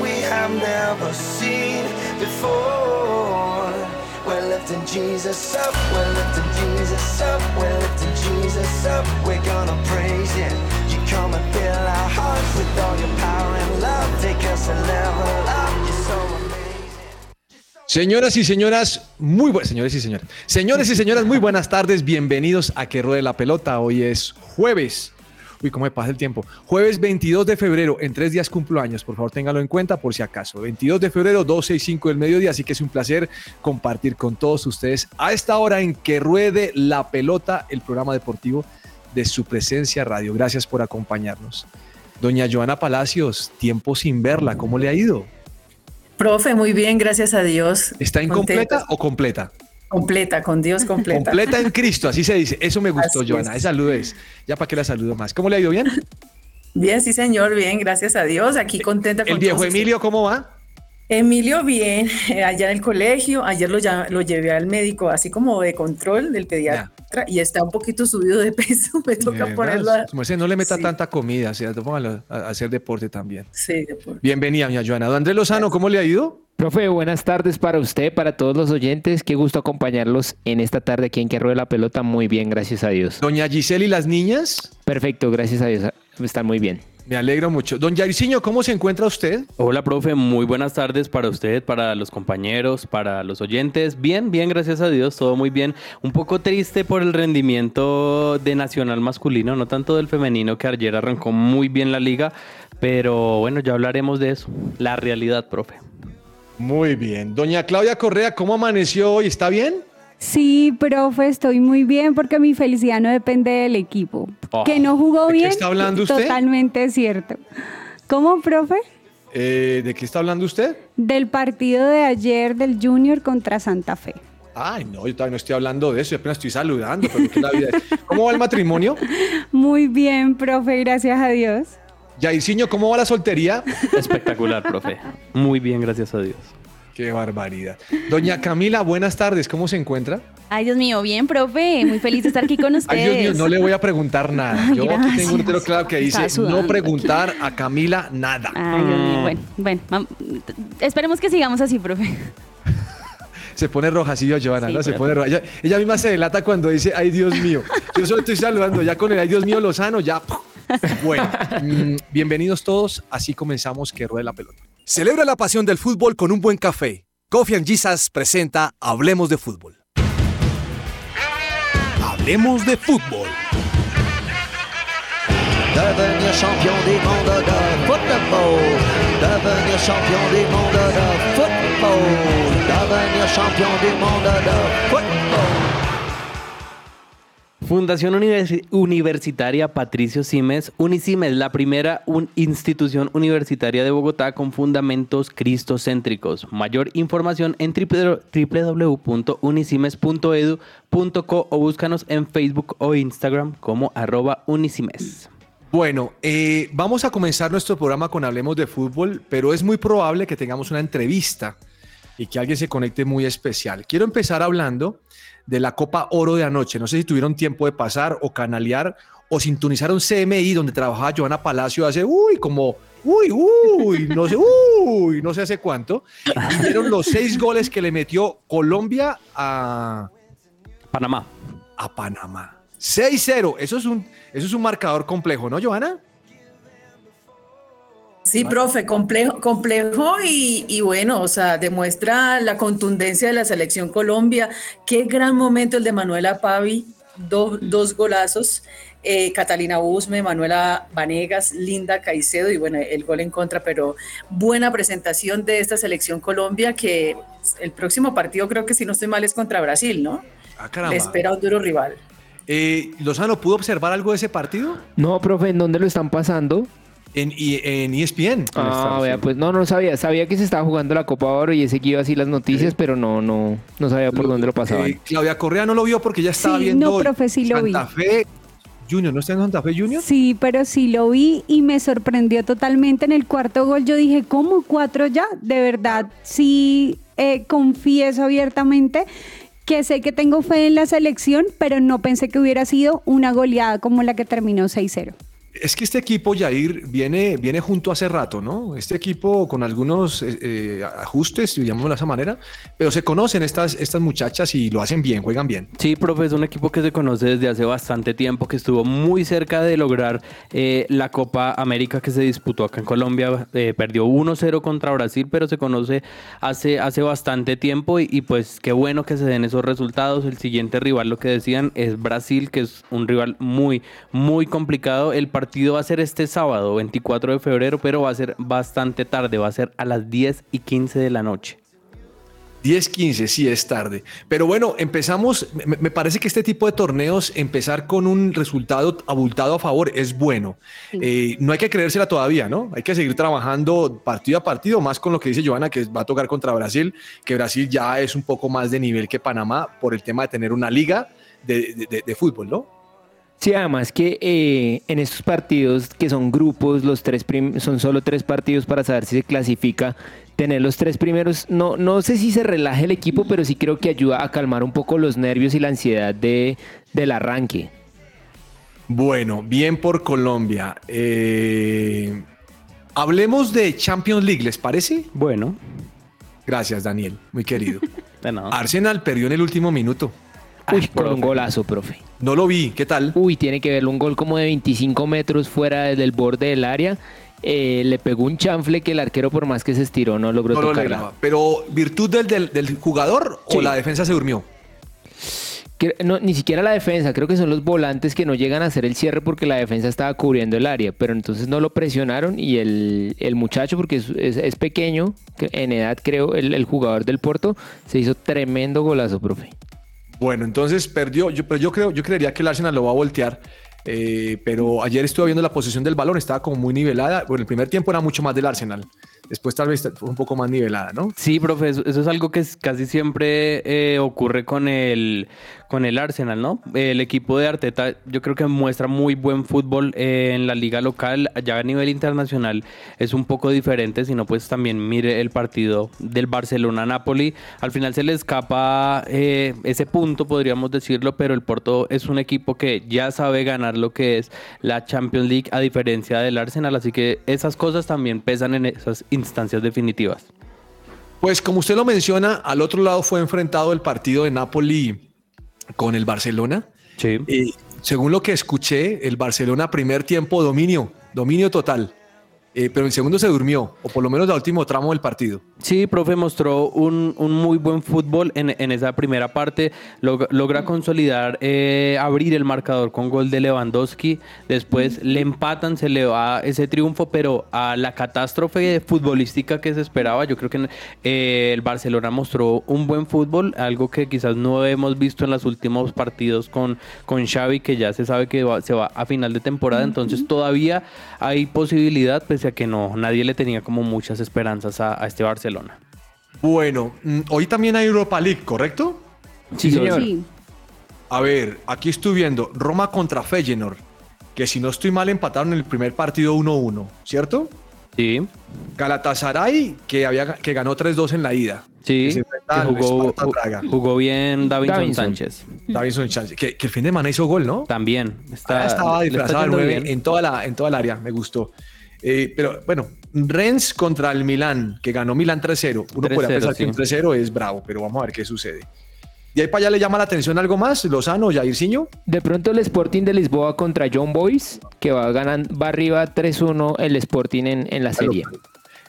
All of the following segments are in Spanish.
we. We're lifting Jesus up, we're lifting Jesus up, we're gonna praise you. You come fill our hearts with all your power and love. Take us a level up. Señoras y señoras, muy buenas, señores y señoras, señores y señoras, muy buenas tardes, bienvenidos a Que Ruede la Pelota. Hoy es jueves. Uy, cómo me pasa el tiempo. Jueves 22 de febrero, en tres días cumplo años, por favor téngalo en cuenta por si acaso. 22 de febrero, 12 y 5 del mediodía, así que es un placer compartir con todos ustedes a esta hora en Que Ruede la Pelota, el programa deportivo de su presencia radio. Gracias por acompañarnos. Doña Joana Palacios, tiempo sin verla, ¿cómo le ha ido? Profe, muy bien, gracias a Dios. ¿Está incompleta Contenta. o completa? Completa, con Dios completa. Completa en Cristo, así se dice. Eso me gustó, Así Joana. es. Esa salud es. Ya para que la saludo más. ¿Cómo le ha ido bien? Bien, sí, señor, bien, gracias a Dios. Aquí contenta con El viejo Emilio, ¿cómo va? Emilio, bien, allá en el colegio. Ayer lo, ya- lo llevé al médico, así como de control del pediatra, y está un poquito subido de peso. Me toca Eh, ponerlo. a- Como dice, no le meta Sí. tanta comida, o sea, póngalo a, a hacer deporte también. Sí, de por- Bienvenida, doña Joana. Don Andrés Lozano, ¿cómo le ha ido? Profe, buenas tardes para usted, para todos los oyentes. Qué gusto acompañarlos en esta tarde aquí en Que Rueda la Pelota. Muy bien, gracias a Dios. Doña Giselle y las niñas, Perfecto, gracias a Dios. Están muy bien. Me alegro mucho. Don Jairzinho, ¿cómo se encuentra usted? Hola, profe, muy buenas tardes para usted, para los compañeros, para los oyentes. Bien, bien, gracias a Dios, todo muy bien. Un poco triste por el rendimiento de Nacional masculino, no tanto del femenino, que ayer arrancó muy bien la liga, pero bueno, ya hablaremos de eso. La realidad, profe. Muy bien. Doña Claudia Correa, ¿cómo amaneció hoy? ¿Está bien? Sí, profe, estoy muy bien porque mi felicidad no depende del equipo. Oh, que no jugó ¿de qué bien. está hablando usted? Totalmente cierto. ¿Cómo, profe? Eh, ¿De qué está hablando usted? Del partido de ayer del Junior contra Santa Fe. Ay, no, yo todavía no estoy hablando de eso, yo apenas estoy saludando, pero ¿qué la vida es? ¿Cómo va el matrimonio? Muy bien, profe, gracias a Dios. Jairzinho, ¿cómo va la soltería? Espectacular, profe. Muy bien, gracias a Dios. Qué barbaridad. Doña Camila, buenas tardes, ¿cómo se encuentra? Ay, Dios mío, bien, profe. Muy feliz de estar aquí con ustedes. Ay, Dios mío, no le voy a preguntar nada. Ay, Yo aquí tengo un letrero claro que dice no preguntar a Camila nada. Ay, Dios mío. Bueno, bueno. mam- Esperemos que sigamos así, profe. Se pone roja, sí, yo, Joana, Sí, ¿no? Se pone roja. Ella, ella misma se delata cuando dice, ay, Dios mío. Yo solo estoy saludando, ya con el ay, Dios mío, Lozano, ya. Bueno, mm, bienvenidos todos. Así comenzamos que ruede la pelota. Celebra la pasión del fútbol con un buen café. Coffee and Jesus presenta Hablemos de fútbol. Hablemos de fútbol. Devenir champion du monde de football. Devenir champion du monde de football. Devenir champion du monde de football. Fundación Universi- Universitaria Patricio Simes, Unisimes, la primera institución universitaria de Bogotá con fundamentos cristocéntricos. Mayor información en www- www.unisimes.edu.co o búscanos en Facebook o Instagram como arroba Unisimes. Bueno, eh, vamos a comenzar nuestro programa con Hablemos de Fútbol, pero es muy probable que tengamos una entrevista y que alguien se conecte muy especial. Quiero empezar hablando de la Copa Oro de anoche. No sé si tuvieron tiempo de pasar o canalear o sintonizaron CMI donde trabajaba Joana Palacio hace, uy, como, uy, uy, no sé, uy, no sé hace cuánto. Y vieron los seis goles que le metió Colombia a, Panamá. a Panamá. 6-0. Eso es un, eso es un marcador complejo, ¿no, Joana? Sí, profe, complejo, complejo y, y bueno, o sea, demuestra la contundencia de la selección Colombia. Qué gran momento el de Manuela Pavi. do- dos golazos. eh, Catalina Usme, Manuela Vanegas, Linda Caicedo y bueno, el gol en contra, pero buena presentación de esta selección Colombia que el próximo partido creo que si no estoy mal es contra Brasil, ¿no? Ah, Le caramba. espera un duro rival. Eh, ¿Lozano pudo observar algo de ese partido? No, profe, ¿en dónde lo están pasando? En, I- en ESPN. Ah, vea, pues no, no sabía. Sabía que se estaba jugando la Copa Oro y he seguido así las noticias, pero no, no, no sabía por dónde lo pasaban. Eh, Claudia Correa no lo vio porque ya estaba Sí, viendo no, profe, sí lo vi. Santa Fe Junior. ¿No está en Santa Fe Junior? Sí, pero sí lo vi y me sorprendió totalmente en el cuarto gol. Yo dije, ¿cómo cuatro ya? De verdad, sí eh, confieso abiertamente que sé que tengo fe en la selección, pero no pensé que hubiera sido una goleada como la que terminó 6-0. Es que este equipo, Jair, viene, viene junto hace rato, ¿no? Este equipo con algunos eh, eh, ajustes, llamémoslo de esa manera, pero se conocen estas, estas muchachas y lo hacen bien, juegan bien. Sí, profe, es un equipo que se conoce desde hace bastante tiempo, que estuvo muy cerca de lograr eh, la Copa América que se disputó acá en Colombia. Eh, perdió 1-0 contra Brasil, pero se conoce hace, hace bastante tiempo y, y pues qué bueno que se den esos resultados. El siguiente rival, lo que decían, es Brasil, que es un rival muy, muy complicado. El partido va a ser este sábado, 24 de febrero, pero va a ser bastante tarde, va a ser a las 10 y 15 de la noche. 10-15, sí es tarde. Pero bueno, empezamos, me, me parece que este tipo de torneos, empezar con un resultado abultado a favor es bueno. Eh, no hay que creérsela todavía, ¿no? Hay que seguir trabajando partido a partido, más con lo que dice Joana, que va a tocar contra Brasil, que Brasil ya es un poco más de nivel que Panamá por el tema de tener una liga de, de- de- de fútbol, ¿no? Sí, además que eh, en estos partidos que son grupos, los tres prim- son solo tres partidos para saber si se clasifica. Tener los tres primeros, no, no sé si se relaje el equipo, pero sí creo que ayuda a calmar un poco los nervios y la ansiedad de, del arranque. Bueno, bien por Colombia. Eh, hablemos de Champions League, ¿les parece? Bueno, Gracias, Daniel, muy querido. de nada. Arsenal perdió en el último minuto. Uy, con un golazo, profe. No lo vi, ¿qué tal? Uy, tiene que verlo un gol como de 25 metros fuera del borde del área. Eh, le pegó un chanfle que el arquero, por más que se estiró, no logró No tocarla. Pero virtud del, del- del jugador o la defensa se durmió. No, ni siquiera la defensa, creo que son los volantes que no llegan a hacer el cierre porque la defensa estaba cubriendo el área, pero entonces no lo presionaron y el, el muchacho, porque es, es- es pequeño, que en edad creo, el, el jugador del Porto, se hizo tremendo golazo, profe. Bueno, entonces perdió. Yo, pero yo creo, yo creería que el Arsenal lo va a voltear. eh, pero ayer estuve viendo la posición del balón, estaba como muy nivelada. Bueno, el primer tiempo era mucho más del Arsenal. Después tal vez fue un poco más nivelada, ¿no? Sí, profe, eso, es algo que casi siempre eh, ocurre con el, con el Arsenal, ¿no? El equipo de Arteta yo creo que muestra muy buen fútbol eh, en la liga local, ya a nivel internacional es un poco diferente, sino pues también mire el partido del Barcelona-Napoli, al final se le escapa eh, ese punto, podríamos decirlo, pero el Porto es un equipo que ya sabe ganar lo que es la Champions League a diferencia del Arsenal, así que esas cosas también pesan en esas instancias definitivas. Pues como usted lo menciona, al otro lado fue enfrentado el partido de Napoli con el Barcelona. Sí. Y según lo que escuché, el Barcelona primer tiempo dominio, dominio total. Eh, pero el segundo se durmió, o por lo menos el último tramo del partido. Sí, profe, mostró un, un muy buen fútbol en, en esa primera parte. Log- logra consolidar, eh, abrir el marcador con gol de Lewandowski. Después le empatan, se le va ese triunfo, pero a la catástrofe futbolística que se esperaba, yo creo que eh, el Barcelona mostró un buen fútbol, algo que quizás no hemos visto en los últimos partidos con, con Xavi, que ya se sabe que va- se va a final de temporada. Entonces todavía hay posibilidad, pese a que no, nadie le tenía como muchas esperanzas a, a este Barcelona. Bueno, mm, hoy también hay Europa League, ¿correcto? Sí, señor. Sí. A ver, aquí estoy viendo Roma contra Feyenoord, que si no estoy mal empataron el primer partido 1-1, ¿cierto? Sí, Galatasaray, que, había, que ganó 3-2 en la ida. sí, Que que jugó, bien Davinson, Davinson. Sánchez. Davinson Sánchez, que, que el fin de semana hizo gol, ¿no? También. Está, Ah, estaba está disfrazado 9 bien. en toda, la, en toda el área, me gustó. Eh, pero bueno, Rennes contra el Milán, que ganó Milán 3-0. Uno 3-0, pensar que un sí. 3-0 es bravo, pero vamos a ver qué sucede. ¿Y ahí para allá le llama la atención algo más? ¿Lozano Jairzinho? De pronto el Sporting de Lisboa contra John Boys, que va, ganan, va arriba 3-1 el Sporting en, en la serie.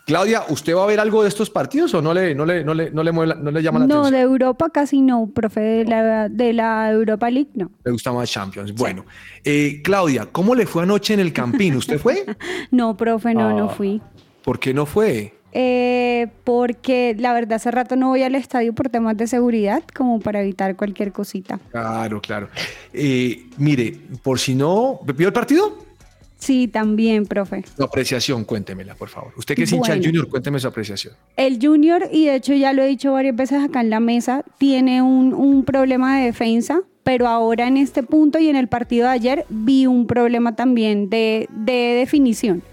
Claudia, ¿usted va a ver algo de estos partidos o no le, no le, no le, no le, mueve la- no le llama la No, atención? de Europa casi no, profe, de la, de la Europa League no. Le gusta más Champions. Bueno, eh, Claudia, ¿cómo le fue anoche en el Campín? ¿Usted fue? No, profe, no, no Ah. fui. ¿Por qué no fue? Eh, porque la verdad hace rato no voy al estadio por temas de seguridad, como para evitar cualquier cosita. Claro, claro. Eh, mire, por si no, ¿vio el partido? Sí, también, profe. Su apreciación, cuéntemela, por favor. Usted que es hincha del. Junior, cuénteme su apreciación. El Junior, y de hecho ya lo he dicho varias veces acá en la mesa, tiene un, un problema de defensa, pero ahora en este punto y en el partido de ayer vi un problema también de, de definición.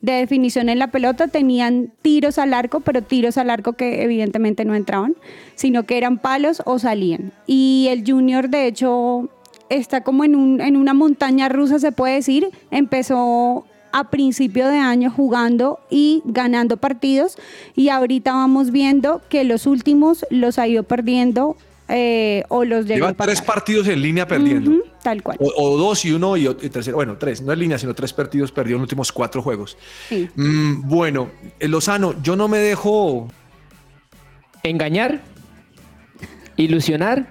De definición en la pelota tenían tiros al arco, pero tiros al arco que evidentemente no entraban, sino que eran palos o salían. Y el Junior, de hecho, está como en, un, en una montaña rusa, se puede decir. Empezó a principio de año jugando y ganando partidos y ahorita vamos viendo que los últimos los ha ido perdiendo eh, o los llegó Lleva a tres partidos en línea perdiendo. Tal cual. o, o dos y uno y, y tercero. Bueno, tres, no en línea, sino tres partidos perdió en los últimos cuatro juegos. Sí. Mm, bueno, eh, Lozano, yo no me dejo. Engañar, ilusionar.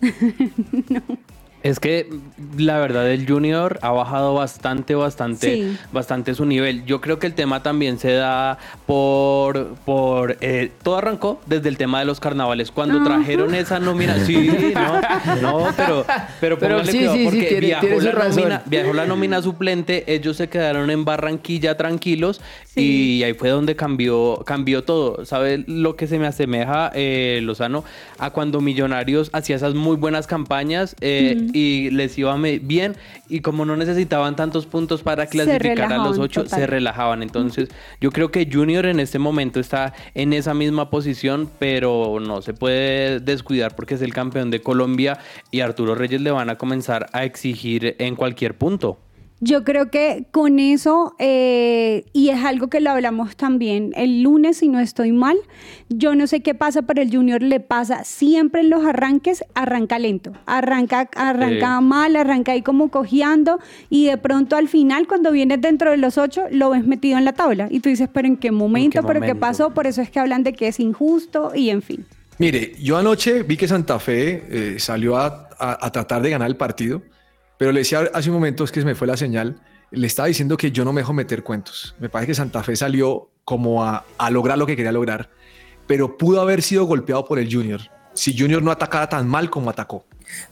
Es que la verdad el Junior ha bajado bastante, bastante, Sí. bastante su nivel. Yo creo que el tema también se da por, por eh, todo arrancó desde el tema de los carnavales. Cuando trajeron esa nómina, sí, no, no, pero, pero, Pero sí, cuidado sí, sí, porque tiene- viajó, tiene la nómina, viajó la nómina suplente, ellos se quedaron en Barranquilla tranquilos y ahí fue donde cambió, cambió todo. ¿Sabe lo que se me asemeja, eh, Lozano, a cuando Millonarios hacía esas muy buenas campañas eh, y les iba bien y como no necesitaban tantos puntos para clasificar a los ocho, total. se relajaban. Entonces, yo creo que Junior en este momento está en esa misma posición, pero no se puede descuidar porque es el campeón de Colombia y Arturo Reyes le van a comenzar a exigir en cualquier punto. Yo creo que con eso, eh, y es algo que lo hablamos también el lunes, si no estoy mal, yo no sé qué pasa, pero el Junior le pasa siempre en los arranques, arranca lento, arranca, arranca Sí. mal, arranca ahí como cojeando, y de pronto al final, cuando vienes dentro de los ocho, lo ves metido en la tabla. Y tú dices, pero ¿en qué momento? ¿Pero qué momento? pasó? Por eso es que hablan de que es injusto, y en fin. Mire, yo anoche vi que Santa Fe eh, salió a, a- a tratar de ganar el partido, pero le decía hace un momento, es que se me fue la señal, le estaba diciendo que yo no me dejo meter cuentos. Me parece que Santa Fe salió como a, a lograr lo que quería lograr, pero pudo haber sido golpeado por el Junior. Si Junior no atacara tan mal como atacó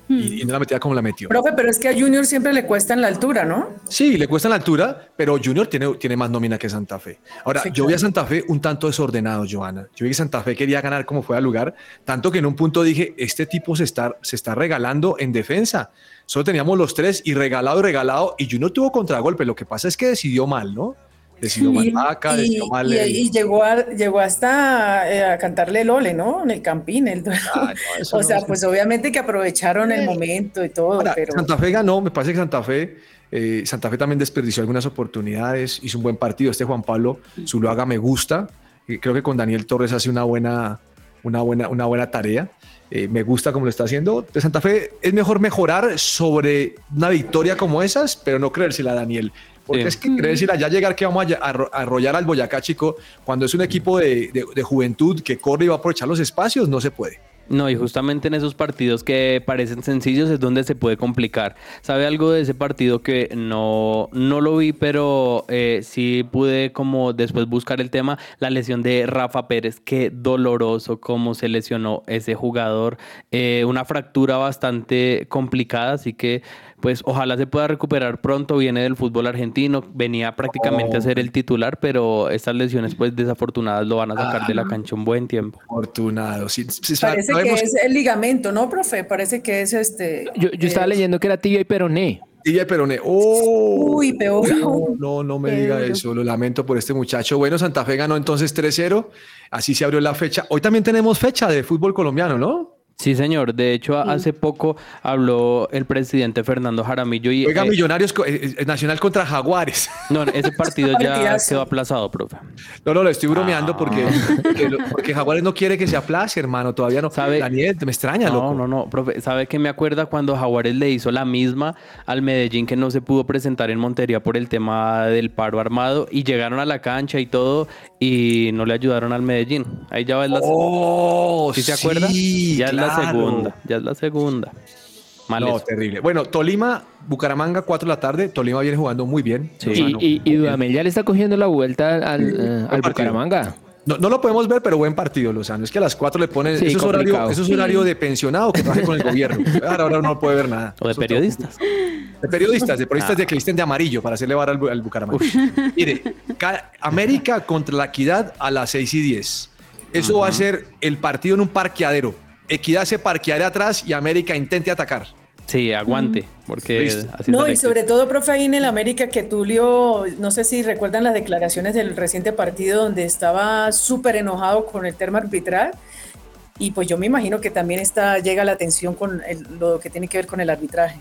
y, y no la metía como la metió. Profe, pero es que a Junior siempre le cuesta en la altura, ¿no? Sí, le cuesta la altura, pero Junior tiene, tiene más nómina que Santa Fe. Ahora, Sí, yo vi a. Santa Fe un tanto desordenado, Joana. Yo vi que Santa Fe quería ganar como fuera lugar, tanto que en un punto dije, este tipo se está, se está regalando en defensa. Solo teníamos los tres y regalado y regalado, y Junior tuvo contragolpe. Lo que pasa es que decidió mal, ¿no? Decidió mal Y, Vaca, y- decidió mal... y- llegó, a, llegó hasta eh, a cantarle el ole, ¿no? En el campín. el- Ah, no, o no, sea, pues obviamente que aprovecharon el momento y todo, Ahora, pero... Santa Fe ganó, me parece que Santa Fe, eh, Santa Fe también desperdició algunas oportunidades, hizo un buen partido. Este Juan Pablo Zuluaga me gusta, y creo que con Daniel Torres hace una buena, una buena, una buena tarea. Eh, me gusta como lo está haciendo. De Santa Fe es mejor mejorar sobre una victoria como esas, pero no creérsela, Daniel. Porque Sí. es que creérsela ya llegar que vamos a, arro- a arrollar al Boyacá, chico, cuando es un equipo de, de- de juventud que corre y va a aprovechar los espacios, no se puede. No, y justamente en esos partidos que parecen sencillos es donde se puede complicar. ¿Sabe algo de ese partido que no, no lo vi, pero eh, sí pude como después buscar el tema? La lesión de Rafa Pérez. Qué doloroso cómo se lesionó ese jugador. Eh, una fractura bastante complicada, así que pues ojalá se pueda recuperar pronto. Viene del fútbol argentino, venía prácticamente a ser el titular, pero estas lesiones pues desafortunadas lo van a sacar de la cancha un buen tiempo. Afortunado. Sí, sí, Parece que es el ligamento, ¿no, profe? Parece que es este... Yo, yo estaba eh, leyendo que era tibia y peroné. Tibia y peroné. ¡Oh! Uy, peor No, no, no me diga eso. Lo lamento por este muchacho. Bueno, Santa Fe ganó entonces 3-0. Así se abrió la fecha. Hoy también tenemos fecha de fútbol colombiano, ¿no? Sí, señor. De hecho, hace poco habló el presidente Fernando Jaramillo y Oiga, eh, Millonarios eh, eh, Nacional contra Jaguares. no, ese partido ya quedó aplazado, profe. No, no, lo estoy bromeando porque, porque, porque Jaguares no quiere que se aplace, hermano. Todavía no. ¿Sabe? Daniel, me extraña, No, loco. no, no, profe, ¿sabe qué me acuerda cuando Jaguares le hizo la misma al Medellín que no se pudo presentar en Montería por el tema del paro armado y llegaron a la cancha y todo y no le ayudaron al Medellín? Ahí ya va la Oh, ¿Sí se acuerda? sí, ya es la segunda, ya es la segunda. Mal No, eso. terrible. Bueno, Tolima, Bucaramanga, 4 de la tarde. Tolima viene jugando muy bien. Sí. Y, y, y Dudamel ya le está cogiendo la vuelta al, eh, al. Bucaramanga. No, no lo podemos ver, pero buen partido, Lozano. Es que a las 4 le ponen. Sí, eso, es horario, eso es horario de pensionado que trabaje con el gobierno. Ahora, ahora no puede ver nada. O de Eso periodistas. De periodistas, de periodistas Ah. de que visten de amarillo para hacerle vara al, Bu- al Bucaramanga. Mire, ca- América contra la Equidad a las 6 y 10. Eso va a ser el partido en un parqueadero. Equidad se parqueará atrás y América intente atacar. Sí, aguante, porque Listo. así No, y sobre todo, profe, ahí en el América, que Tulio, no sé si recuerdan las declaraciones del reciente partido donde estaba súper enojado con el tema arbitral. Y pues yo me imagino que también está, llega la atención con el- lo que tiene que ver con el arbitraje.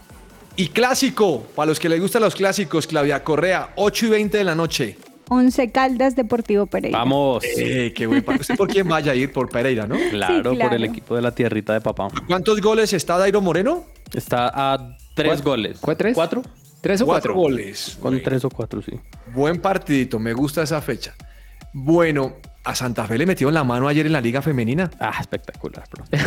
Y clásico, para los que les gustan los clásicos, Claudia Correa, 8 y 20 de la noche. Once Caldas Deportivo Pereira. Vamos. Eh, qué buen partido. ¿Usted por quién vaya a ir? Por Pereira, ¿no? Claro, Sí, por el equipo de la tierrita de papá. ¿Cuántos goles está Dairo Moreno? Está a tres ¿Cuatro? goles. ¿Cuál, tres? ¿Cuatro? ¿Tres o Cuatro cuatro? goles. Con tres o cuatro, sí. Buen partidito, me gusta esa fecha. Bueno, a Santa Fe le metieron la mano ayer en la Liga Femenina. Ah, espectacular, bro.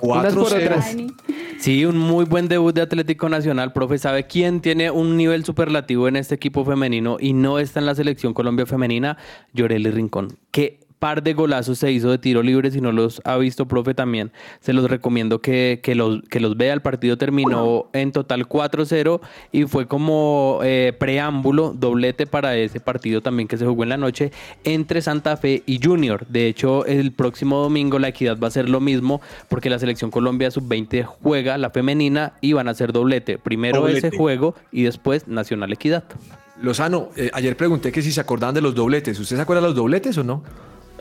Unas por 4-0. otras. Dani. Sí, un muy buen debut de Atlético Nacional, profe. ¿Sabe quién tiene un nivel superlativo en este equipo femenino y no está en la selección Colombia femenina? Lloreli Rincón. Qué par de golazos se hizo de tiro libre. Si no los ha visto, profe, también se los recomiendo que, que los, que los vea. El partido terminó en total 4-0 y fue como eh, preámbulo, doblete para ese partido también que se jugó en la noche entre Santa Fe y Junior. De hecho, el próximo domingo la equidad va a ser lo mismo porque la selección Colombia sub-20 juega la femenina y van a hacer doblete. Primero Doblete. ese juego y después Nacional Equidad. Lozano, eh, ayer pregunté que si se acordaban de los dobletes. ¿Usted se acuerda de los dobletes o no?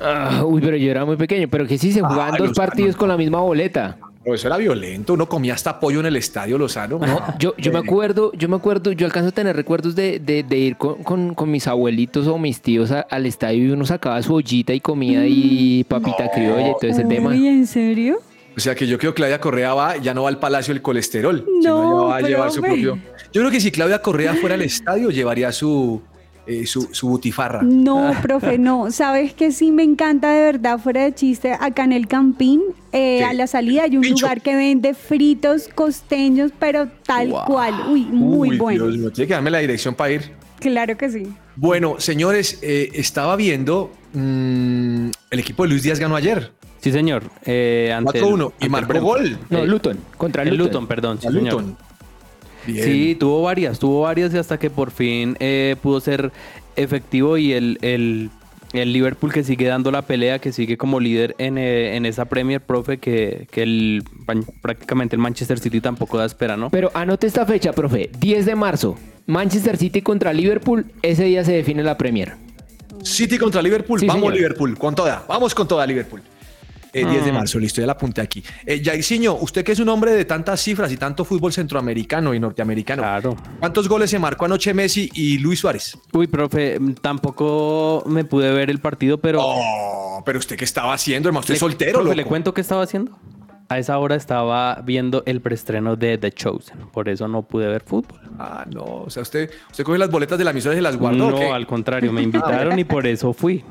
Ah, uy, pero yo era muy pequeño. Pero que sí se jugaban dos Lozano. partidos con la misma boleta. Pero eso era violento. Uno comía hasta pollo en el estadio, Lozano. No, yo, yo me Eh, acuerdo, yo me acuerdo, yo alcanzo a tener recuerdos de, de- de ir con, con- con mis abuelitos o mis tíos a- al estadio y uno sacaba su ollita y comida y papita criolla y todo ese tema. Uy, ¿en serio? O sea que yo creo que Claudia Correa va, ya no va al Palacio del Colesterol. sino No, ya va a llevar su propio. Yo creo que si Claudia Correa fuera al estadio, llevaría su, eh, su, su butifarra. No, profe, no. Sabes que sí me encanta de verdad, fuera de chiste, acá en el Campín, eh, a la salida hay un Pincho. lugar que vende fritos costeños, pero tal cual. Uy, muy Uy, bueno. Dios mío, tiene que darme la dirección para ir. Claro que sí. Bueno, señores, eh, estaba viendo. mm, el equipo de Luis Díaz ganó ayer. Sí, señor. Eh, ante el- 4-1 ante y marcó gol. No, Luton, contra El Luton. Luton, perdón. Sí, a señor. Bien. Sí, tuvo varias, tuvo varias y hasta que por fin eh, pudo ser efectivo y el, el, el Liverpool que sigue dando la pelea, que sigue como líder en, eh, en esa Premier, profe, que, que el, prácticamente el Manchester City tampoco da espera, ¿no? Pero anote esta fecha, profe. 10 de marzo. Manchester City contra Liverpool. Ese día se define la Premier. City contra Liverpool. Sí, Vamos, señor. Liverpool, con toda. Vamos con toda, Liverpool. Eh, 10 de Mm. marzo, listo, ya la apunté aquí. Eh, Jairzinho, usted que es un hombre de tantas cifras y tanto fútbol centroamericano y norteamericano. Claro. ¿Cuántos goles se marcó anoche Messi y Luis Suárez? Uy, profe, mm, tampoco me pude ver el partido, pero... Oh, pero usted qué estaba haciendo, hermano. Usted Le- es soltero, profe, loco. ¿Le cuento qué estaba haciendo? A esa hora estaba viendo el preestreno de The Chosen, por eso no pude ver fútbol. Ah, no. O sea, usted, usted coge las boletas de la emisora y se las guardó. ¿o qué? No, al contrario, me invitaron y por eso fui.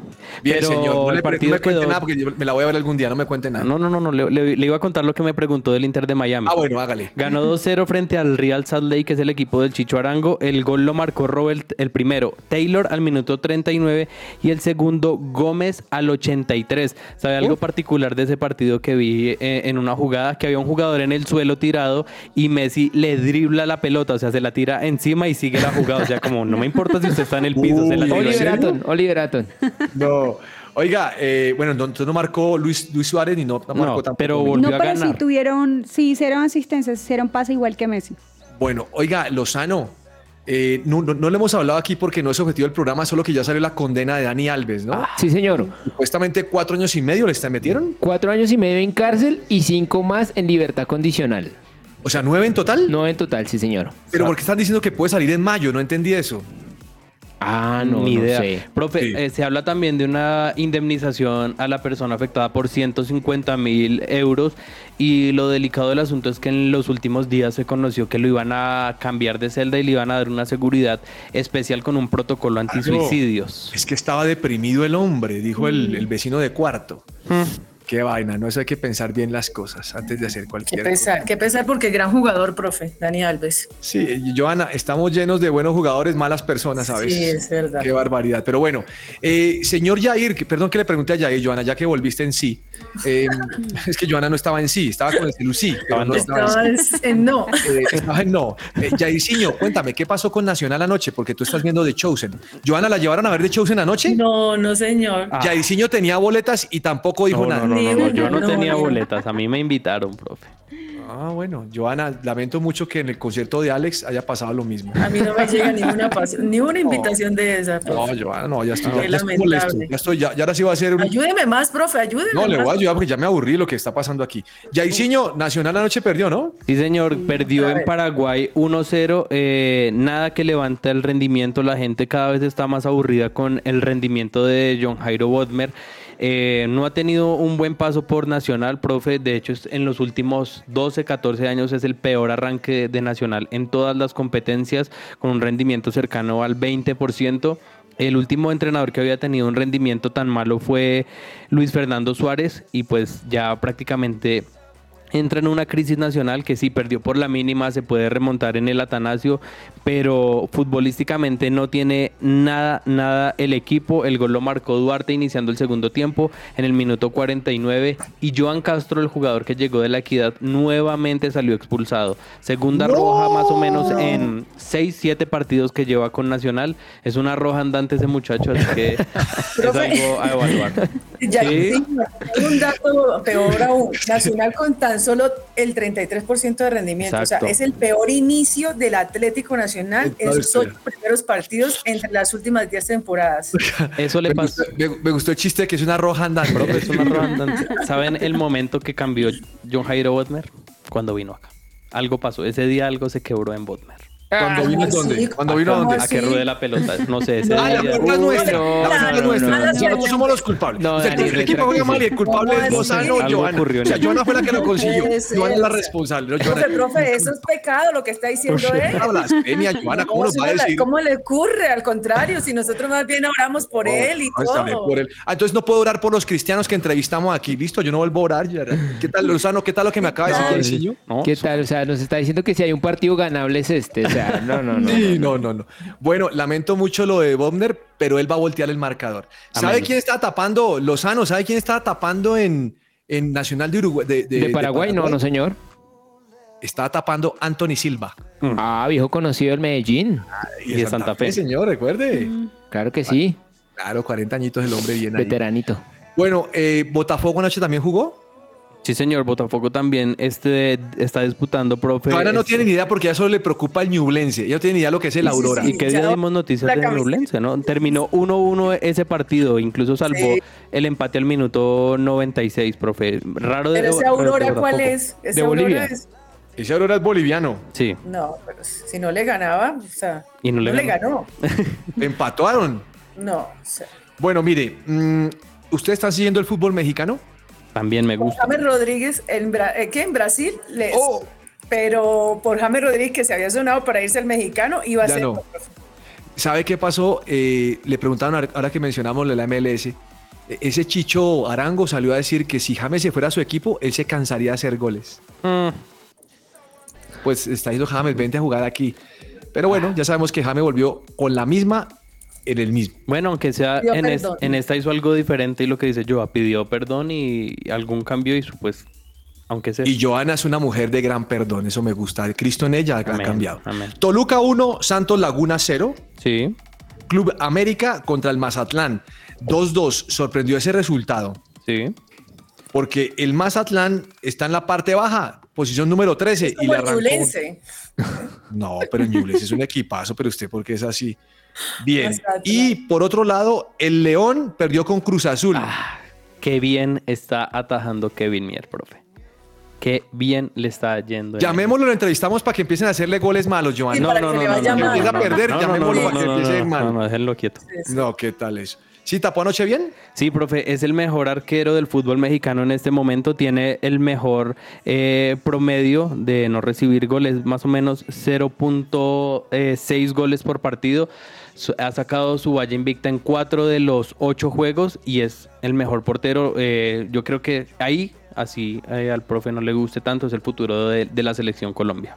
Bien, Pero señor. No, le, partido no me cuente quedó- nada porque yo me la voy a ver algún día. No me cuente nada. No, no, no, no. Le, le- le iba a contar lo que me preguntó del Inter de Miami. Ah, bueno, hágale. Ganó 2-0 frente al Real Salt Lake, que es el equipo del Chicho Arango. El gol lo marcó Robert, el primero, Taylor al minuto 39 y el segundo, Gómez al 83. ¿Sabe algo particular de ese partido que vi eh, en una jugada? Que había un jugador en el suelo tirado y Messi le dribla la pelota, o sea, se la tira encima y sigue la jugada. O sea, como no me importa si usted está en el piso, se la Uy, tira. ¿en Oliver Oliver. No. Oiga, eh, bueno, no- entonces no marcó Luis, Luis Suárez ni no, no marcó No, tampoco. pero volvió No, a pero sí ganar. tuvieron, sí hicieron asistencias, hicieron pase igual que Messi. Bueno, oiga, Lozano, Eh, no, no, no le hemos hablado aquí porque no es objetivo del programa, solo que ya salió la condena de Dani Alves, ¿no? Sí, señor. Supuestamente cuatro años y medio le está- metieron. Cuatro años y medio en cárcel y cinco más en libertad condicional. O sea, nueve en total. No en total, sí, señor. Pero porque están diciendo que puede salir en mayo, no entendí eso. Ah, no, Ni no idea. sé. Profe, Sí. eh, se habla también de una indemnización a la persona afectada por 150 mil euros y lo delicado del asunto es que en los últimos días se conoció que lo iban a cambiar de celda y le iban a dar una seguridad especial con un protocolo antisuicidios. Es que estaba deprimido el hombre, dijo el, el vecino de cuarto. Qué vaina, no eso hay que pensar bien las cosas antes de hacer Qué cualquier pesar, qué pesar porque gran jugador, profe, Dani Alves. Sí, Joana, estamos llenos de buenos jugadores, malas personas, ¿sabes? Sí, es verdad. Qué barbaridad. Pero bueno, eh, señor Jair, perdón que le pregunte a Jair, Joana, ya que volviste en sí. Eh, es que Joana no estaba en sí, estaba con el celucí, pero no estaba en sí. Estabas en no. Eh, estaba en no. Eh, cuéntame, ¿qué pasó con Nacional anoche? Porque tú estás viendo The Chosen. ¿Joana la llevaron a ver The Chosen anoche? No, no, señor. Jairzinho tenía boletas y tampoco dijo No, nada. no, no, no, no, yo no, No, tenía no. boletas, a mí me invitaron, profe. Ah, bueno, Joana, lamento mucho que en el concierto de Alex haya pasado lo mismo. A mí no me llega ninguna, ni una invitación de esa. No, profe. Joana, no, ya estoy, ya, ya estoy lamentable. molesto. Ya estoy, ya, ya ahora sí va a ser un, Ayúdeme más, profe, ayúdeme. No, le más. voy a ayudar porque ya me aburrí lo que está pasando aquí. Jairzinho, Nacional anoche perdió, ¿no? Sí, señor, perdió en. Paraguay 1-0. eh, nada que levanta el rendimiento. La gente cada vez está más aburrida con el rendimiento de John Jairo Bodmer. Eh, no ha tenido un buen paso por Nacional, profe. De hecho, en los últimos 12, 14 años es el peor arranque de Nacional en todas las competencias, con un rendimiento cercano al 20%. El último entrenador que había tenido un rendimiento tan malo fue Luis Fernando Suárez y pues ya prácticamente entra en una crisis nacional que sí perdió por la mínima, se puede remontar en el Atanasio, pero futbolísticamente no tiene nada, nada el equipo. El gol lo marcó Duarte iniciando el segundo tiempo en el minuto 49 y Joan Castro, el jugador que llegó de la equidad, nuevamente salió expulsado. Segunda roja más o menos en 6, 7 partidos que lleva con Nacional. Es una roja andante ese muchacho, así que es algo a evaluar. Ya, Sí. sí, un dato peor aún. Nacional con tan solo el 33% de rendimiento. O sea, es el peor inicio del Atlético Nacional En sus ocho primeros partidos entre las últimas 10 temporadas. Eso le Me pasó. gustó, me- me gustó el chiste de que es una roja andante. Profe, es una roja andante. ¿Saben el momento que cambió John Jairo Botmer? Cuando vino acá. Algo pasó. Ese día algo se quebró en Botmer. ¿Cuando vino ¿cómo dónde? ¿Cuando vino a ¿Cómo dónde? A que ruede la pelota. No sé, ese Ah, la culpa es nuestra. no, la culpa es no, nuestra. no, no. Nosotros somos los culpables. No, o sea, Dani, el equipo juega mal y el culpable ¿Cómo es? Lozano Joana. ocurrió O en sea, el- Joana fue la que lo consiguió. Joana es la responsable. Profe, profe, eso es pecado lo que está diciendo él. Una blasfemia, Joana. ¿Cómo nos si va a no la- decir? ¿Cómo le ocurre? Al contrario, si nosotros más bien oramos por él y todo. por él. Ah, entonces no puedo orar por los cristianos que entrevistamos aquí. Listo, yo no vuelvo a orar. ¿Qué tal, Lozano? ¿Qué tal lo que me acaba de decir ¿Qué tal? O sea, nos está diciendo que si hay un partido ganable es este. Sea, no, no, no. Sí, no, no, no. Bueno, lamento mucho lo de Bobner, pero él va a voltear el marcador. ¿Sabe Amén. quién está tapando? Lozano, ¿sabe quién está tapando en, en Nacional de Uruguay? De, De, Paraguay, no, no, señor. Está tapando Anthony Silva. Ah, viejo conocido del Medellín. Y de Santa Fe. señor, recuerde. Claro que sí. Claro, 40 añitos el hombre bien ahí. Veteranito. Bueno, eh, Botafogo anoche también jugó. Sí, señor. Botafogo también este, está disputando, profe. Ahora no Es- tiene ni idea porque ya solo le preocupa el Ñublense. Ella no tiene ni idea lo que es el Sí, sí, Aurora. sí. Y que Ya ya no- dimos noticias la de camiseta. Ñublense, ¿no? Terminó 1-1 ese partido, incluso salvó Sí. el empate al minuto 96, profe. Raro de Pero ese raro de Aurora, ¿cuál es? Ese De Aurora Bolivia. es- Ese Aurora es boliviano. Sí, No, pero si no le ganaba, o sea, Y no le ganó. Empataron. No, o sea, Bueno, mire, mm, ¿usted está siguiendo el fútbol mexicano? También me gusta. James Rodríguez, en, Bra- eh, que en Brasil, les, Oh. pero por James Rodríguez que se había sonado para irse al mexicano, iba a Ya ser. no. ¿Sabe qué pasó? Eh, le preguntaron, ahora- que mencionamos lo de la MLS, e- ese Chicho Arango salió a decir que si James se fuera a su equipo, él se cansaría de hacer goles. Mm, Pues está diciendo James, vente a jugar aquí. Pero bueno, ya sabemos que James volvió con la misma en el mismo. Bueno, aunque sea en, es- en esta hizo algo diferente y lo que dice Joa, pidió perdón y algún cambio hizo, pues, aunque sea. Y Joana es una mujer de gran perdón, eso me gusta. Cristo en ella ha cambiado. amén. Toluca 1, Santos Laguna 0. Sí, porque el Mazatlán está en la parte baja, posición número 13 y Como le el arrancó. Ñublense. No, pero Ñublense es un equipazo, pero usted porque es así. Bien. Mazatlán. Y por otro lado, el León perdió con Cruz Azul. Ah, qué bien está atajando Kevin Mier, profe. Qué bien le está yendo. en Llamémoslo, lo entrevistamos para que empiecen a hacerle goles malos, Sí, Giovanni. No, para no, que no, le no, vaya no, empieza a perder, No, no, llamémoslo no, para que no, empiece mal. No, no, déjenlo quieto. No, ¿qué tal eso? ¿Sí tapó anoche bien? Sí, profe, es el mejor arquero del fútbol mexicano en este momento. Tiene el mejor eh, promedio de no recibir goles, más o menos 0.6 goles por partido. Ha sacado su valla invicta en cuatro de los ocho juegos y es el mejor portero. Eh, yo creo que ahí, así eh, al profe no le guste tanto, es el futuro de, de la selección Colombia.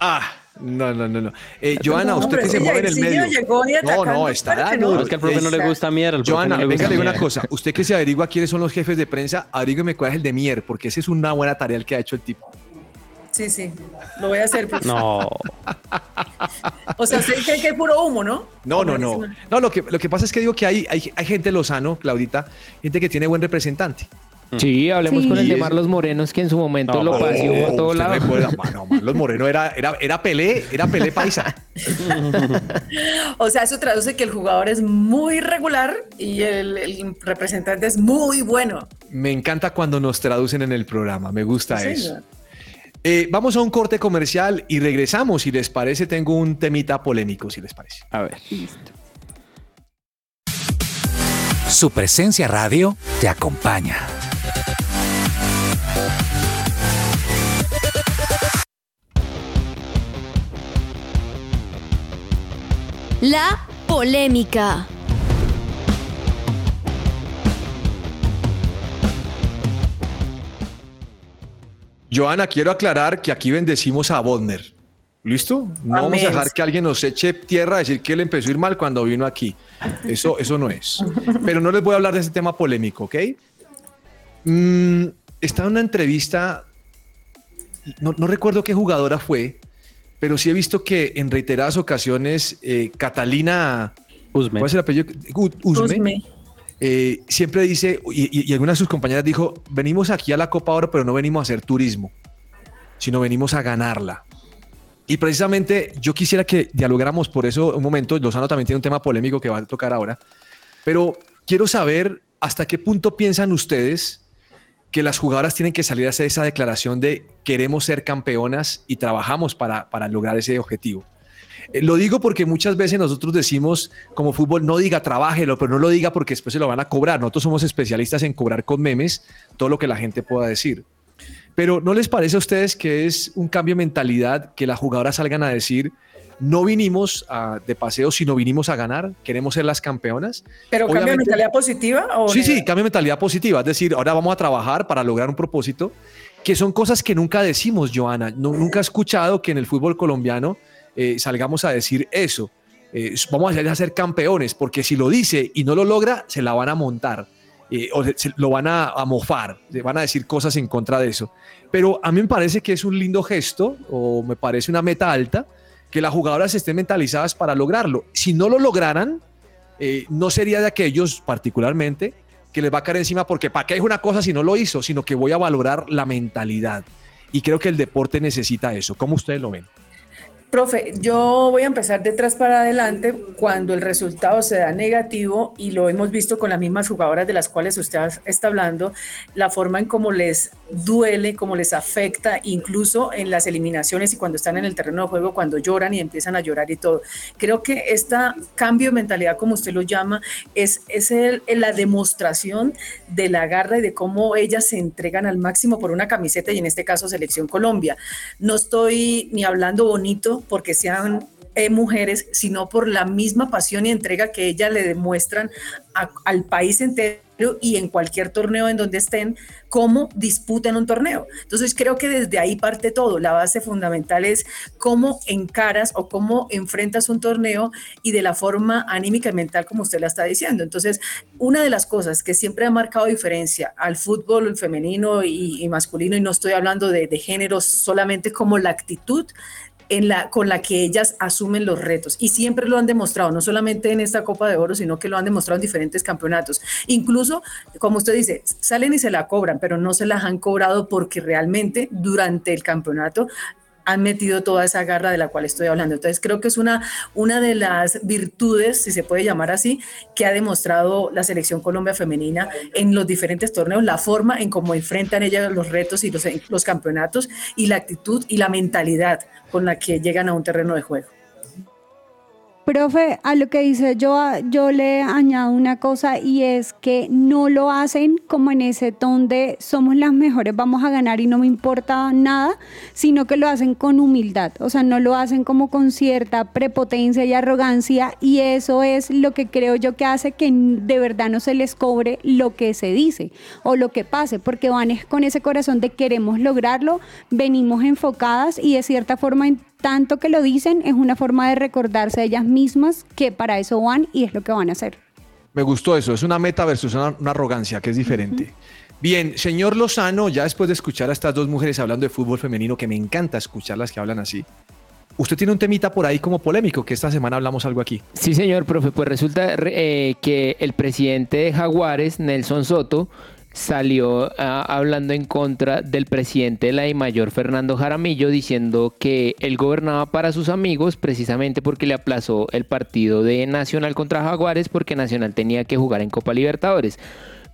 Ah, no, no, no, no. Eh, Joana, usted Hombre, que se mueve en el medio. llegó y No, atacando, no, está dando. no. No, es que al profe no le gusta Mier. al profe Joana, no le venga, le digo una cosa. Usted que se averigua quiénes son los jefes de prensa, averígame cuál es el de Mier, porque esa es una buena tarea el que ha hecho el tipo. Sí, sí, lo voy a hacer. pues. No, O sea, usted cree que hay puro humo, ¿no? No, no, no. No, lo que, lo que pasa es que digo que hay, hay, hay gente lozano, Claudita, gente que tiene buen representante. Sí, hablemos Sí. con el de Marlos Morenos, que en su momento No, lo oh, paseó por todo usted lado. recuerda, mano, Marlos Moreno era, era, era Pelé, era Pelé paisa. O sea, eso traduce que el jugador es muy regular y el, el representante es muy bueno. Me encanta cuando nos traducen en el programa, me gusta Sí, eso. señor. Eh, vamos a un corte comercial y regresamos. Si les parece, tengo un temita polémico, si les parece. a ver. Su presencia radio te acompaña. La polémica. Joana, quiero aclarar que aquí bendecimos a Bodner. ¿Listo? No vamos a dejar que alguien nos eche tierra a decir que él empezó a ir mal cuando vino aquí. Eso, eso no es. Pero no les voy a hablar de ese tema polémico, ¿ok? Mm, está en una entrevista, no, no recuerdo qué jugadora fue, pero sí he visto que en reiteradas ocasiones eh, Catalina, Usme. ¿cuál es el apellido? Usme, Usme. eh, siempre dice, y, y, y alguna de sus compañeras dijo, venimos aquí a la Copa Oro, pero no venimos a hacer turismo, sino venimos a ganarla. Y precisamente yo quisiera que dialogáramos por eso un momento. Lozano también tiene un tema polémico que va a tocar ahora, pero quiero saber hasta qué punto piensan ustedes que las jugadoras tienen que salir a hacer esa declaración de queremos ser campeonas y trabajamos para, para lograr ese objetivo. Eh, Lo digo porque muchas veces nosotros decimos como fútbol, no diga trabájelo, pero no lo diga porque después se lo van a cobrar. Nosotros somos especialistas en cobrar con memes todo lo que la gente pueda decir. Pero ¿no les parece a ustedes que es un cambio de mentalidad que las jugadoras salgan a decir, no vinimos a- de paseo, sino vinimos a ganar, queremos ser las campeonas? Pero cambia mentalidad positiva o Sí, sí, de mentalidad positiva. Es decir, ahora vamos a trabajar para lograr un propósito, que son cosas que nunca decimos, Joana. No- nunca he escuchado que en el fútbol colombiano eh, salgamos a decir eso. Eh, vamos a ser, a ser campeones, porque si lo dice y no lo logra, se la van a montar. eh, o se- se- lo van a, a mofar, van a decir cosas en contra de eso. Pero a mí me parece que es un lindo gesto, o me parece una meta alta, que las jugadoras estén mentalizadas para lograrlo. Si no lo lograran, eh, no sería de aquellos particularmente que les va a caer encima porque para qué es una cosa si no lo hizo, sino que voy a valorar la mentalidad. Y creo que el deporte necesita eso. ¿Cómo ustedes lo ven? Profe, yo voy a empezar de atrás para adelante cuando el resultado se da negativo y lo hemos visto con las mismas jugadoras de las cuales usted está hablando, la forma en cómo les duele, cómo les afecta, incluso en las eliminaciones y cuando están en el terreno de juego, cuando lloran y empiezan a llorar y todo. Creo que este cambio de mentalidad, como usted lo llama, es, es el- la demostración de la garra y de cómo ellas se entregan al máximo por una camiseta y en este caso Selección Colombia. No estoy ni hablando bonito porque sean eh, mujeres, sino por la misma pasión y entrega que ellas le demuestran a- al país entero y en cualquier torneo en donde estén, cómo disputan un torneo. Entonces creo que desde ahí parte todo. La base fundamental es cómo encaras o cómo enfrentas un torneo y de la forma anímica y mental como usted la está diciendo. Entonces, una de las cosas que siempre ha marcado diferencia al fútbol femenino y, y masculino, y no estoy hablando de, de géneros solamente como la actitud, en la, con la que ellas asumen los retos. Y siempre lo han demostrado, no solamente en esta Copa de Oro, sino que lo han demostrado en diferentes campeonatos. Incluso, como usted dice, salen y se la cobran, pero no se las han cobrado porque realmente durante el campeonato han metido toda esa garra de la cual estoy hablando. Entonces creo que es una, una de las virtudes, si se puede llamar así, que ha demostrado la selección Colombia femenina en los diferentes torneos, la forma en cómo enfrentan ellas los retos y los, los campeonatos y la actitud y la mentalidad con la que llegan a un terreno de juego. Profe, a lo que dice yo, yo le añado una cosa y es que no lo hacen como en ese ton de somos las mejores, vamos a ganar y no me importa nada, sino que lo hacen con humildad, o sea, no lo hacen como con cierta prepotencia y arrogancia y eso es lo que creo yo que hace que de verdad no se les cobre lo que se dice o lo que pase, porque van con ese corazón de queremos lograrlo, venimos enfocadas y de cierta forma tanto que lo dicen, es una forma de recordarse a ellas mismas que para eso van y es lo que van a hacer. Me gustó eso, es una meta versus una, arrogancia que es diferente. Bien, señor Lozano, ya después de escuchar a estas dos mujeres hablando de fútbol femenino, que me encanta escucharlas que hablan así, usted tiene un temita por ahí como polémico, que esta semana hablamos algo aquí. Sí, señor, profe, pues resulta eh, que el presidente de Jaguares, Nelson Soto, salió ah, hablando en contra del presidente de la I Mayor, Fernando Jaramillo, diciendo que él gobernaba para sus amigos precisamente porque le aplazó el partido de Nacional contra Jaguares porque Nacional tenía que jugar en Copa Libertadores.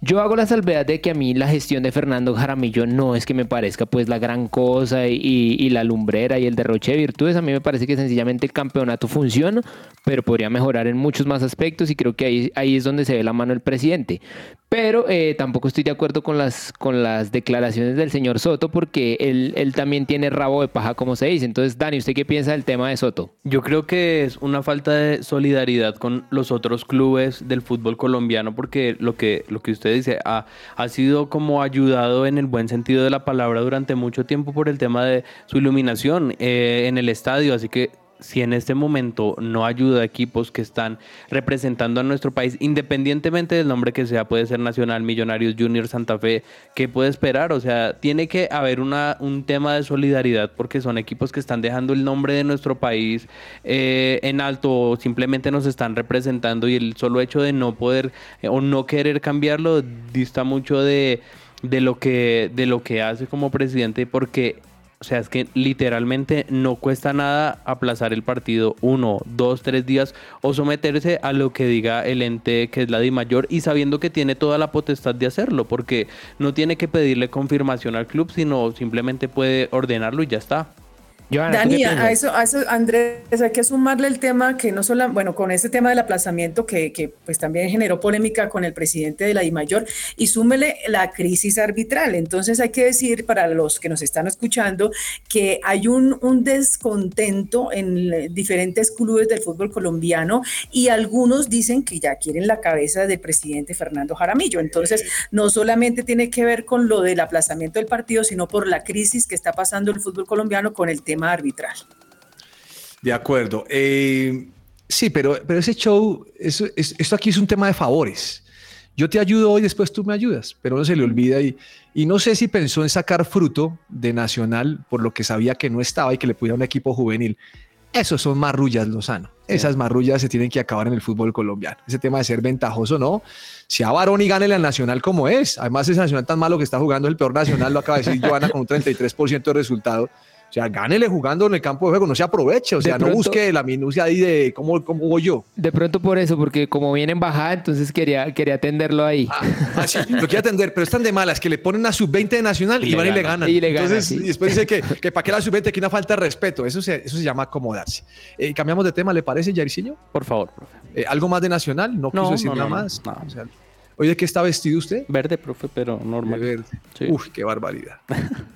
Yo hago la salvedad de que a mí la gestión de Fernando Jaramillo no es que me parezca pues la gran cosa y, la lumbrera y el derroche de virtudes. A mí me parece que sencillamente el campeonato funciona, pero podría mejorar en muchos más aspectos y creo que ahí, ahí es donde se ve la mano del presidente. Pero eh, tampoco estoy de acuerdo con las, con las declaraciones del señor Soto porque él, él también tiene rabo de paja, como se dice. Entonces, Dani, ¿usted qué piensa del tema de Soto? Yo creo que es una falta de solidaridad con los otros clubes del fútbol colombiano porque lo que, lo que usted dice ha, ha sido como ayudado en el buen sentido de la palabra durante mucho tiempo por el tema de su iluminación eh, en el estadio. Así que si en este momento no ayuda a equipos que están representando a nuestro país, independientemente del nombre que sea, puede ser Nacional, Millonarios, Junior, Santa Fe, ¿qué puede esperar? O sea, tiene que haber un tema de solidaridad porque son equipos que están dejando el nombre de nuestro país eh, en alto o simplemente nos están representando y el solo hecho de no poder eh, o no querer cambiarlo dista mucho de, lo que, de lo que hace como presidente porque o sea, es que literalmente no cuesta nada aplazar el partido uno, dos, tres días o someterse a lo que diga el ente que es la de mayor y sabiendo que tiene toda la potestad de hacerlo, porque no tiene que pedirle confirmación al club, sino simplemente puede ordenarlo y ya está. Dani, a eso, a eso, Andrés, hay que sumarle el tema que no solo, bueno, con este tema del aplazamiento que, que pues también generó polémica con el presidente de la DIMAYOR y súmele la crisis arbitral. Entonces hay que decir para los que nos están escuchando que hay un, un descontento en diferentes clubes del fútbol colombiano y algunos dicen que ya quieren la cabeza del presidente Fernando Jaramillo. Entonces no solamente tiene que ver con lo del aplazamiento del partido, sino por la crisis que está pasando el fútbol colombiano con el tema arbitral. De acuerdo. Eh, sí, pero, pero ese show, eso, esto aquí es un tema de favores. Yo te ayudo hoy, después tú me ayudas, pero no se le olvida y, y no sé si pensó en sacar fruto de Nacional por lo que sabía que no estaba y que le pudiera un equipo juvenil. Esos son marrullas, Lozano. Esas marrullas se tienen que acabar en el fútbol colombiano. Ese tema de ser ventajoso, ¿no? Si a Barón y gane la Nacional como es, además ese Nacional tan malo que está jugando, el peor Nacional, lo acaba de decir Joana con un 33% de resultado. O sea, gánele jugando en el campo de juego, no se aproveche, o sea, no busque la minucia ahí de cómo, cómo voy yo. De pronto por eso, porque como viene en bajada, entonces quería, quería atenderlo ahí. Ah, ah sí, lo quiere atender, pero están de malas que le ponen a sub-20 de Nacional y, van y le ganan. Y le ganan, entonces, y después dice que, que para qué la sub-20, que una falta de respeto. Eso se, eso se llama acomodarse. Eh, cambiamos de tema, ¿le parece, Yariciño? Por favor, profe. Eh, ¿Algo más de Nacional? No, quiso decir nada más. No, o sea, Oye, ¿de qué está vestido usted? Verde, profe, pero normal. De verde. Uf, qué barbaridad.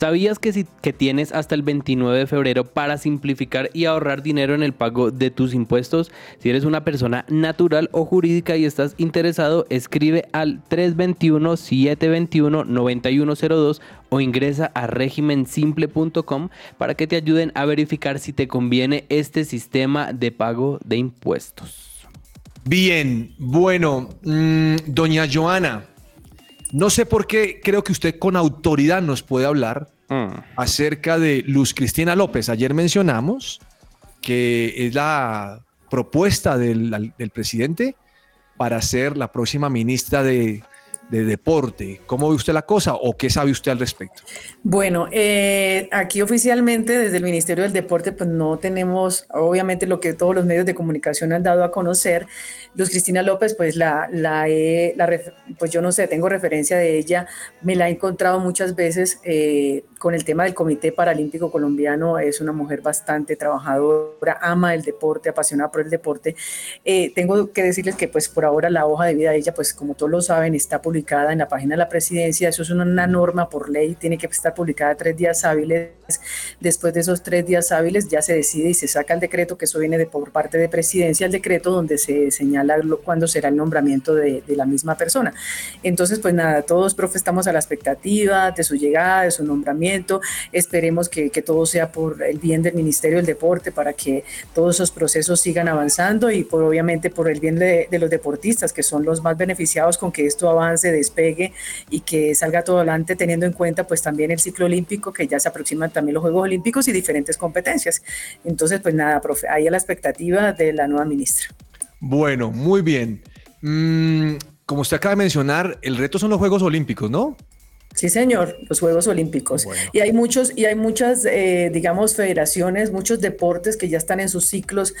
¿Sabías que, si, que tienes hasta el 29 de febrero para simplificar y ahorrar dinero en el pago de tus impuestos? Si eres una persona natural o jurídica y estás interesado, escribe al 321-721-9102 o ingresa a regimensimple.com para que te ayuden a verificar si te conviene este sistema de pago de impuestos. Bien, bueno, mm, doña Joana, no sé por qué creo que usted con autoridad nos puede hablar Mm. acerca de Luz Cristina López. Ayer mencionamos que es la propuesta del, del presidente para ser la próxima ministra de, de Deporte. ¿Cómo ve usted la cosa o qué sabe usted al respecto? Bueno, eh, aquí oficialmente desde el Ministerio del Deporte pues no tenemos obviamente lo que todos los medios de comunicación han dado a conocer. Luz Cristina López pues la, la, he- pues yo no sé, tengo referencia de ella, me la he encontrado muchas veces eh, con el tema del Comité Paralímpico Colombiano, es una mujer bastante trabajadora, ama el deporte, apasionada por el deporte. Eh, tengo que decirles que pues por ahora la hoja de vida de ella pues como todos lo saben está publicada en la página de la presidencia, eso es una, norma por ley, tiene que estar publicada tres días hábiles, después de esos tres días hábiles ya se decide y se saca el decreto, que eso viene de por parte de presidencia, el decreto donde se señala cuándo será el nombramiento de, de la misma persona. Entonces pues nada, todos profe estamos a la expectativa de su llegada, de su nombramiento, esperemos que, que todo sea por el bien del Ministerio del Deporte para que todos esos procesos sigan avanzando y por obviamente por el bien de, de los deportistas que son los más beneficiados con que esto avance, despegue y que salga todo adelante teniendo en cuenta pues también el ciclo olímpico que ya se aproximan también los Juegos Olímpicos y diferentes competencias. Entonces pues nada, profe, ahí a la expectativa de la nueva ministra. Bueno, muy bien. Mm, como usted acaba de mencionar, el reto son los Juegos Olímpicos, ¿no? Sí, señor, los Juegos Olímpicos. Y hay muchos, y hay muchas, eh, digamos, federaciones, muchos deportes que ya están en sus ciclos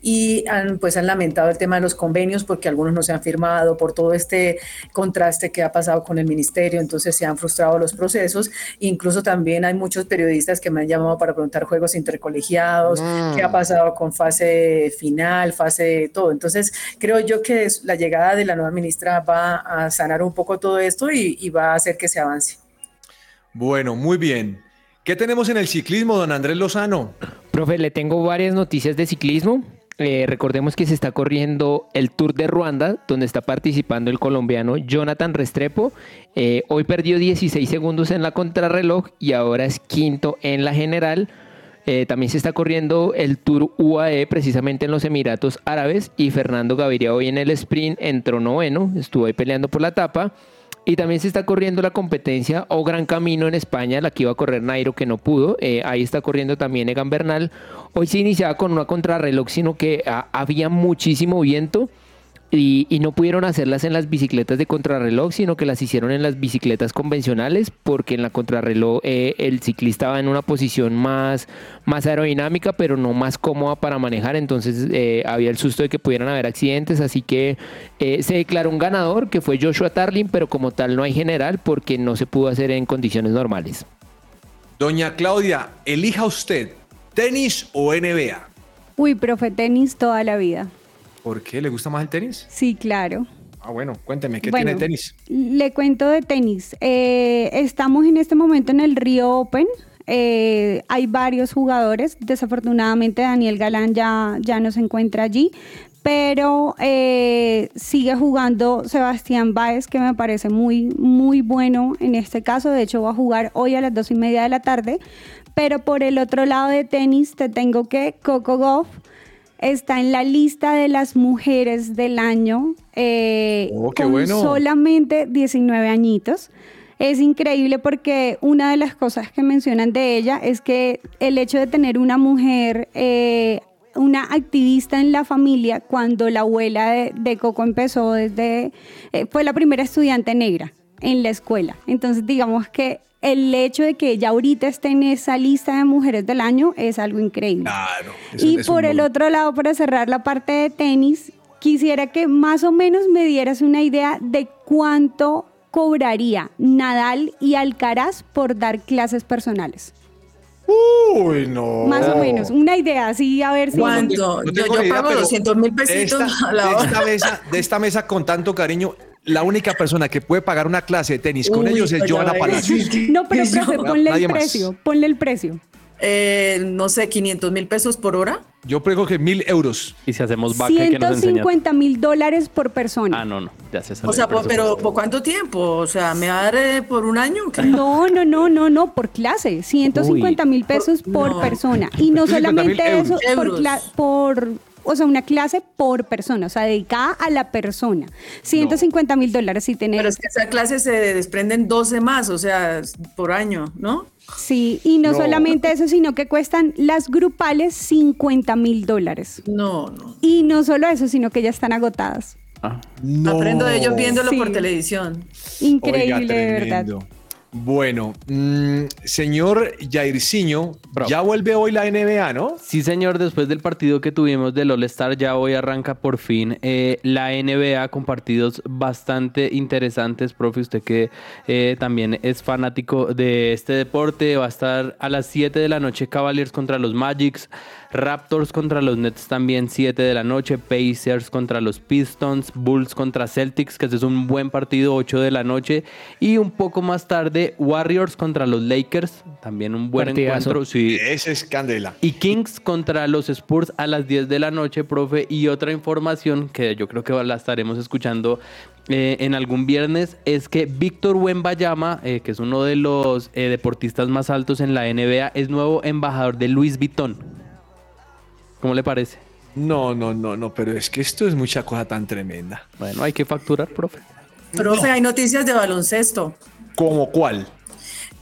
y han, pues han lamentado el tema de los convenios porque algunos no se han firmado por todo este contraste que ha pasado con el ministerio, entonces se han frustrado los procesos. Incluso también hay muchos periodistas que me han llamado para preguntar juegos intercolegiados, qué ha pasado con fase final, fase todo. Entonces creo yo que la llegada de la nueva ministra va a sanar un poco todo esto y, y va a hacer que se avance. Bueno, muy bien. ¿Qué tenemos en el ciclismo, don Andrés Lozano? Profe, le tengo varias noticias de ciclismo. Eh, recordemos que se está corriendo el Tour de Ruanda, donde está participando el colombiano Jonathan Restrepo. Eh, hoy perdió 16 segundos en la contrarreloj y ahora es quinto en la general. Eh, también se está corriendo el Tour UAE precisamente en los Emiratos Árabes y Fernando Gaviria hoy en el sprint entró noveno, estuvo ahí peleando por la etapa. Y también se está corriendo la competencia o Gran Camino en España, la que iba a correr Nairo que no pudo. Eh, ahí está corriendo también Egan Bernal. Hoy se iniciaba con una contrarreloj, sino que ah, había muchísimo viento y, y no pudieron hacerlas en las bicicletas de contrarreloj, sino que las hicieron en las bicicletas convencionales, porque en la contrarreloj eh, el ciclista va en una posición más, más aerodinámica, pero no más cómoda para manejar. Entonces eh, había el susto de que pudieran haber accidentes, así que eh, se declaró un ganador, que fue Joshua Tarlin, pero como tal no hay general, porque no se pudo hacer en condiciones normales. Doña Claudia, elija usted, tenis o NBA. Uy, profe, tenis toda la vida. ¿Por qué? ¿Le gusta más el tenis? Sí, claro. Ah, bueno, cuénteme, ¿qué Bueno, tiene tenis? Le cuento de tenis. Eh, estamos en este momento en el Río Open. Eh, hay varios jugadores. Desafortunadamente Daniel Galán ya, ya no se encuentra allí. Pero eh, sigue jugando Sebastián Báez, que me parece muy, muy bueno en este caso. De hecho, va a jugar hoy a las dos y media de la tarde. Pero por el otro lado de tenis, te tengo que Coco Goff está en la lista de las mujeres del año eh, Oh, qué con bueno. solamente 19 añitos. Es increíble porque una de las cosas que mencionan de ella es que el hecho de tener una mujer, eh, una activista en la familia, cuando la abuela de, de Coco empezó desde, eh, fue la primera estudiante negra en la escuela. Entonces digamos que el hecho de que ella ahorita esté en esa lista de mujeres del año es algo increíble. Claro. eso Y es por el logro. otro lado, para cerrar la parte de tenis, quisiera que más o menos me dieras una idea de cuánto cobraría Nadal y Alcaraz por dar clases personales. Uy, no. Más o menos, una idea, así a ver si... ¿Cuánto? No Yo, idea, pago pero 200 mil pesitos esta, a la de hora. esta mesa, de esta mesa con tanto cariño, la única persona que puede pagar una clase de tenis con Uy, ellos es Joana. Palacios. No, pero profe, ponle Nadie el más. precio, ponle el precio. Eh, no sé, 500 mil pesos por hora. Yo creo que mil euros. Y si hacemos vaca, que nos enseña? 150 mil dólares por persona. Ah, no, no, ya se sabe. O sea, por- pero. ¿por cuánto tiempo? O sea, ¿me va a dar eh, por un año? No, no, no, no, no, por clase, 150 mil pesos por no. persona. Y no 150.000 solamente eso, euros. por, cla- por o sea, una clase por persona, o sea, dedicada a la persona. 150 mil dólares si tenés. Pero es que esa clase se desprenden 12 más, o sea, por año, ¿no? Sí, y no, No. solamente eso, sino que cuestan las grupales 50 mil dólares. No, no. Y no solo eso, sino que ya están agotadas. Ah, No. Aprendo de ellos viéndolo Sí. por televisión. Increíble, Oiga, de verdad. Bueno, mm, señor Jairzinho, ya vuelve hoy la NBA, ¿no? Sí, señor, después del partido que tuvimos del All-Star, ya hoy arranca por fin eh, la NBA con partidos bastante interesantes. Profe, usted que eh, también es fanático de este deporte, va a estar a las 7 de la noche Cavaliers contra los Magics, Raptors contra los Nets también 7 de la noche, Pacers contra los Pistons, Bulls contra Celtics, que ese es un buen partido 8 de la noche, y un poco más tarde Warriors contra los Lakers, también un buen Partidazo. encuentro. Sí, Ese es candela. y Kings contra los Spurs a las 10 de la noche, profe. Y otra información que yo creo que la estaremos escuchando eh, en algún viernes es que Víctor Wembayama, eh, que es uno de los eh, deportistas más altos en la NBA, es nuevo embajador de Louis Vuitton. ¿Cómo le parece? No, no, no, no, pero es que esto es mucha cosa tan tremenda. Bueno, hay que facturar, profe. Profe, hay noticias de baloncesto. ¿Cómo cuál?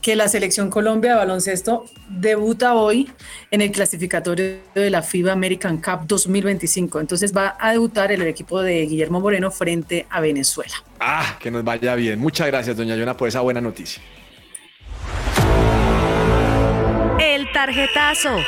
que la selección Colombia de baloncesto debuta hoy en el clasificatorio de la FIBA American Cup 2025. Entonces va a debutar el equipo de Guillermo Moreno frente a Venezuela. Ah, que nos vaya bien. Muchas gracias, doña Yona, por esa buena noticia. El tarjetazo.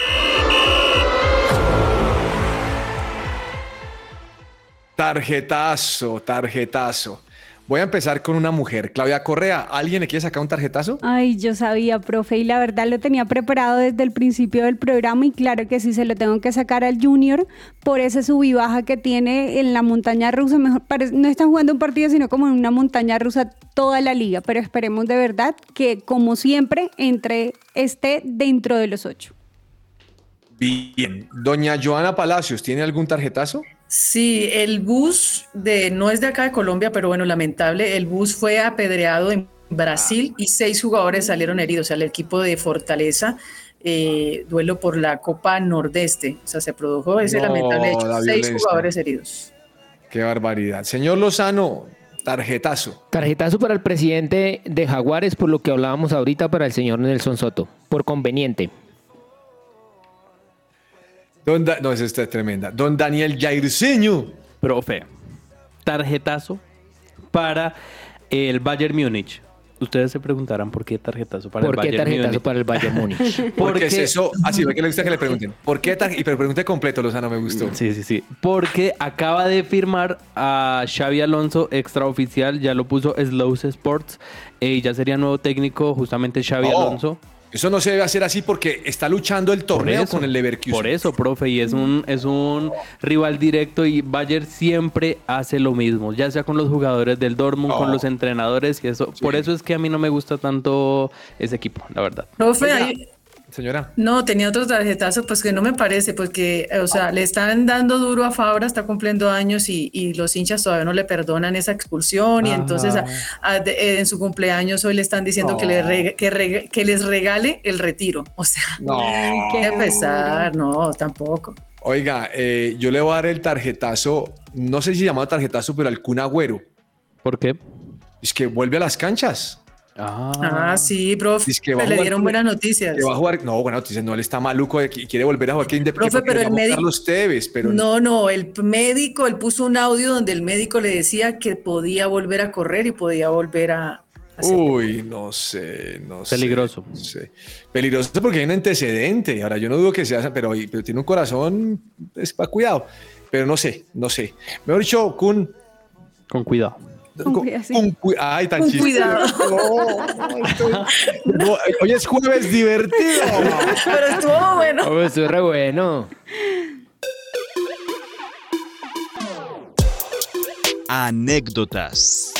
Tarjetazo, tarjetazo. Voy a empezar con una mujer, Claudia Correa. ¿Alguien le quiere sacar un tarjetazo? Ay, yo sabía, profe, y la verdad lo tenía preparado desde el principio del programa y claro que sí se lo tengo que sacar al Junior por ese sub y baja que tiene en la montaña rusa. Mejor parece- no están jugando un partido, sino como en una montaña rusa toda la liga, pero esperemos de verdad que como siempre entre esté dentro de los ocho. Bien. Doña Joana Palacios, ¿tiene algún tarjetazo? Sí, el bus de no es de acá de Colombia, pero bueno, lamentable, el bus fue apedreado en Brasil y seis jugadores salieron heridos. O sea, el equipo de Fortaleza, eh, duelo por la Copa Nordeste. O sea, se produjo ese No, lamentable hecho. la Seis jugadores heridos. Qué barbaridad. Señor Lozano, tarjetazo. Tarjetazo para el presidente de Jaguares, por lo que hablábamos ahorita para el señor Nelson Soto, por conveniente. Don Da- no, esa está tremenda. Don Daniel Jairzinho. Profe, tarjetazo para el Bayern Múnich. Ustedes se preguntarán por qué tarjetazo para ¿Por el qué Bayern tarjetazo Múnich. para el Bayern Múnich? ¿Por qué Porque- es eso? Así, ve que le gusta que le pregunten. ¿Por qué tar- Y pero pregunte completo, Lozano, me gustó. Sí, sí, sí. Porque acaba de firmar a Xavi Alonso, extraoficial, ya lo puso Slows Sports, eh, y ya sería nuevo técnico justamente Xavi No, Alonso. Eso no se debe hacer así porque está luchando el torneo con el Leverkusen. Por eso, profe, y es un, es un rival directo y Bayern siempre hace lo mismo, ya sea con los jugadores del Dortmund, con No. los entrenadores y eso. Por eso es que a mí no me gusta tanto ese equipo, la verdad. Profe. Señora. no, tenía otro tarjetazo, pues que no me parece, porque, o sea, le están dando duro a Fabra, está cumpliendo años y, y los hinchas todavía no le perdonan esa expulsión y entonces a- a- de- en su cumpleaños hoy le están diciendo que, le que, les regale el retiro. O sea, No. qué pesar, no, tampoco. Oiga, eh, yo le voy a dar el tarjetazo, no sé si llamado tarjetazo, pero al Kun Agüero. ¿Por qué? Es que vuelve a las canchas. Ah, sí, profe, Es que a le dieron buenas noticias. Que va a jugar. No, bueno, noticias, no, él está maluco que quiere volver a jugar. Que inde- Profe, pero el médico- Carlos Tevez, pero No, no, el médico, él puso un audio donde el médico le decía que podía volver a correr y podía volver a... Uy, no sé, no sé. Peligroso. no sé. Peligroso porque hay un antecedente. Ahora, yo no dudo que sea, pero, pero tiene un corazón, es para cuidado. Pero no sé, no sé. Mejor dicho, Kun. Con cuidado. Con con ay, tan Con cuidado. No, no, estoy- no, hoy es jueves divertido. Pero estuvo bueno. Oh, eso es re bueno. Anécdotas.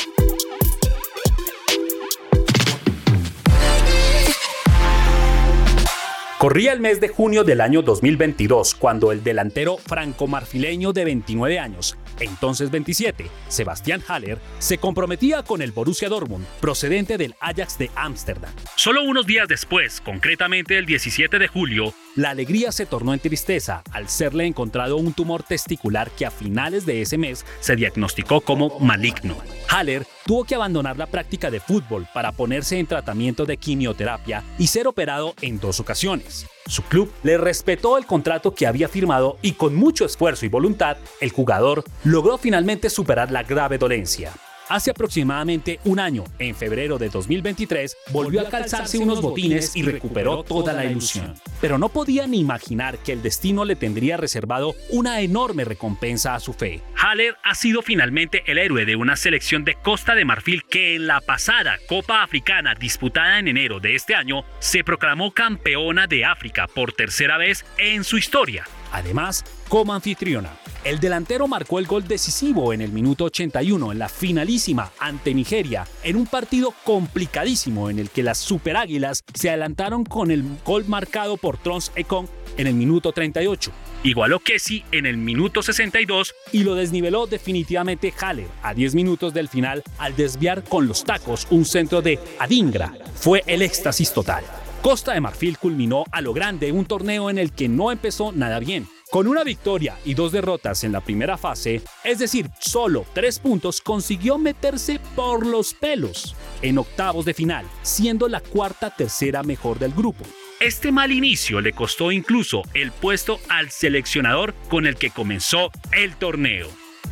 Corría el mes de junio del año 2022 cuando el delantero franco-marfileño de 29 años, entonces 27, Sebastián Haller, se comprometía con el Borussia Dortmund, procedente del Ajax de Ámsterdam. Solo unos días después, concretamente el 17 de julio, la alegría se tornó en tristeza al serle encontrado un tumor testicular que a finales de ese mes se diagnosticó como maligno. Haller tuvo que abandonar la práctica de fútbol para ponerse en tratamiento de quimioterapia y ser operado en dos ocasiones. Su club le respetó el contrato que había firmado y con mucho esfuerzo y voluntad, el jugador logró finalmente superar la grave dolencia. Hace aproximadamente un año, en febrero de 2023, volvió a calzarse unos botines y recuperó toda la ilusión. Pero no podía ni imaginar que el destino le tendría reservado una enorme recompensa a su fe. Haller ha sido finalmente el héroe de una selección de Costa de Marfil que en la pasada Copa Africana disputada en enero de este año se proclamó campeona de África por tercera vez en su historia. Además, como anfitriona, el delantero marcó el gol decisivo en el minuto 81 en la finalísima ante Nigeria, en un partido complicadísimo en el que las Super Águilas se adelantaron con el gol marcado por Trons Ekong en el minuto 38. Igualó Kessi en el minuto 62 y lo desniveló definitivamente Haller a 10 minutos del final al desviar con los tacos un centro de Adingra. Fue el éxtasis total. Costa de Marfil culminó a lo grande un torneo en el que no empezó nada bien. Con una victoria y dos derrotas en la primera fase, es decir, solo tres puntos, consiguió meterse por los pelos en octavos de final, siendo la cuarta tercera mejor del grupo. Este mal inicio le costó incluso el puesto al seleccionador con el que comenzó el torneo.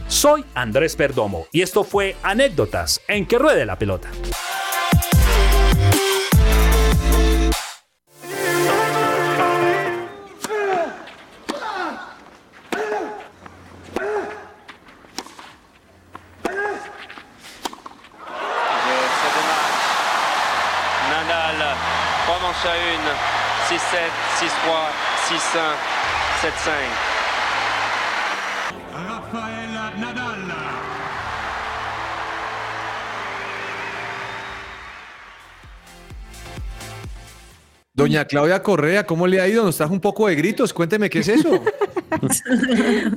Soy Andrés Perdomo y esto fue Anécdotas en que ruede la pelota. À 1, 6-7, 6-3, 6-1, 7-5. Rafael Nadal. Doña Claudia Correa, ¿cómo le ha ido? Nos trajo un poco de gritos. Cuénteme qué es eso.